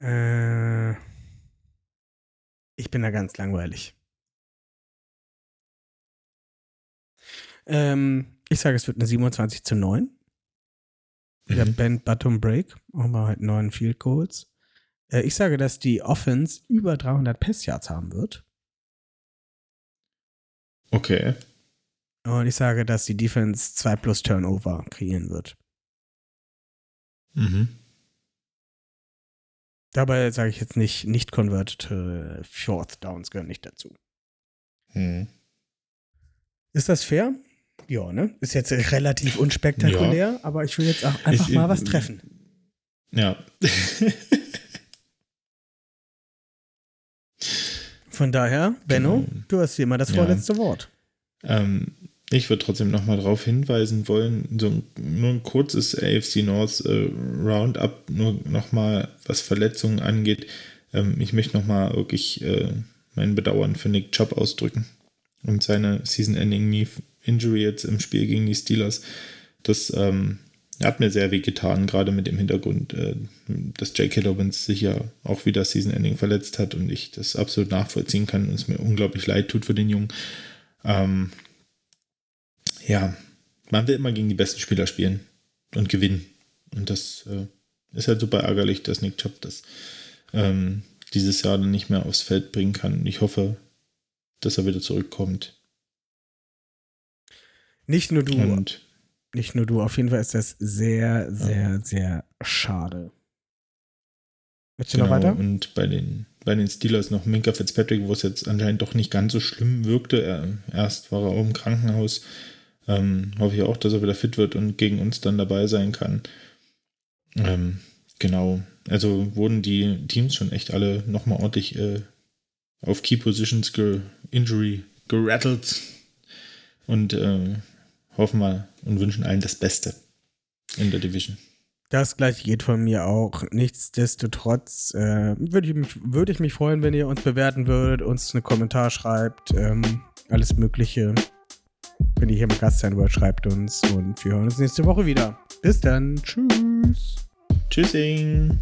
A: Äh, ich bin da ganz langweilig. Ähm, ich sage, es wird eine 27 zu 9. Der
B: Mhm.
A: Band Bottom Break, aber halt neun Field Goals. Äh, ich sage, dass die Offense über 300 Pass Yards haben wird.
B: Okay.
A: Und ich sage, dass die Defense 2 plus Turnover kreieren wird.
B: Mhm.
A: Dabei sage ich jetzt nicht, nicht converted äh, Fourth Downs gehören nicht dazu.
B: Mhm.
A: Ist das fair? Ja, ne? Ist jetzt relativ unspektakulär, aber ich will jetzt auch einfach
B: Ich-
A: mal was treffen.
B: Ja.
A: Von daher, Benno,
B: Genau.
A: du hast hier mal das
B: Ja.
A: vorletzte Wort.
B: Ähm, ich würde trotzdem nochmal darauf hinweisen wollen, so nur ein kurzes AFC North äh, Roundup, nur nochmal, was Verletzungen angeht. Ähm, ich möchte nochmal wirklich äh, mein Bedauern für Nick Chubb ausdrücken und seine Season-Ending Knee Injury jetzt im Spiel gegen die Steelers. Das ähm, hat mir sehr weh getan, gerade mit dem Hintergrund, äh, dass J.K. Dobbins sich ja auch wieder Season-Ending verletzt hat und ich das absolut nachvollziehen kann und es mir unglaublich leid tut für den Jungen. Ähm, ja, man will immer gegen die besten Spieler spielen und gewinnen. Und das äh, ist halt super ärgerlich, dass Nick Chubb das ähm, dieses Jahr dann nicht mehr aufs Feld bringen kann. Ich hoffe, dass er wieder zurückkommt.
A: Nicht nur du,
B: Und
A: nicht nur du. Auf jeden Fall ist das sehr, sehr, sehr schade. Willst du
B: genau,
A: noch weiter?
B: und bei den, bei den Steelers noch Minka Fitzpatrick, wo es jetzt anscheinend doch nicht ganz so schlimm wirkte. Er, erst war er auch im Krankenhaus. Ähm, hoffe ich auch, dass er wieder fit wird und gegen uns dann dabei sein kann. Ähm, genau. Also wurden die Teams schon echt alle nochmal ordentlich äh, auf Key Positions ge Injury gerattelt. Und äh, hoffen wir und wünschen allen das Beste in der Division.
A: Das gleiche geht von mir auch. Nichtsdestotrotz äh, würde ich, mich, würd ich mich freuen, wenn ihr uns bewerten würdet, uns einen Kommentar schreibt, ähm, alles Mögliche. Wenn ihr hier mal Gast sein wollt, schreibt uns und wir hören uns nächste Woche wieder. Bis dann. Tschüss.
B: Tschüssing!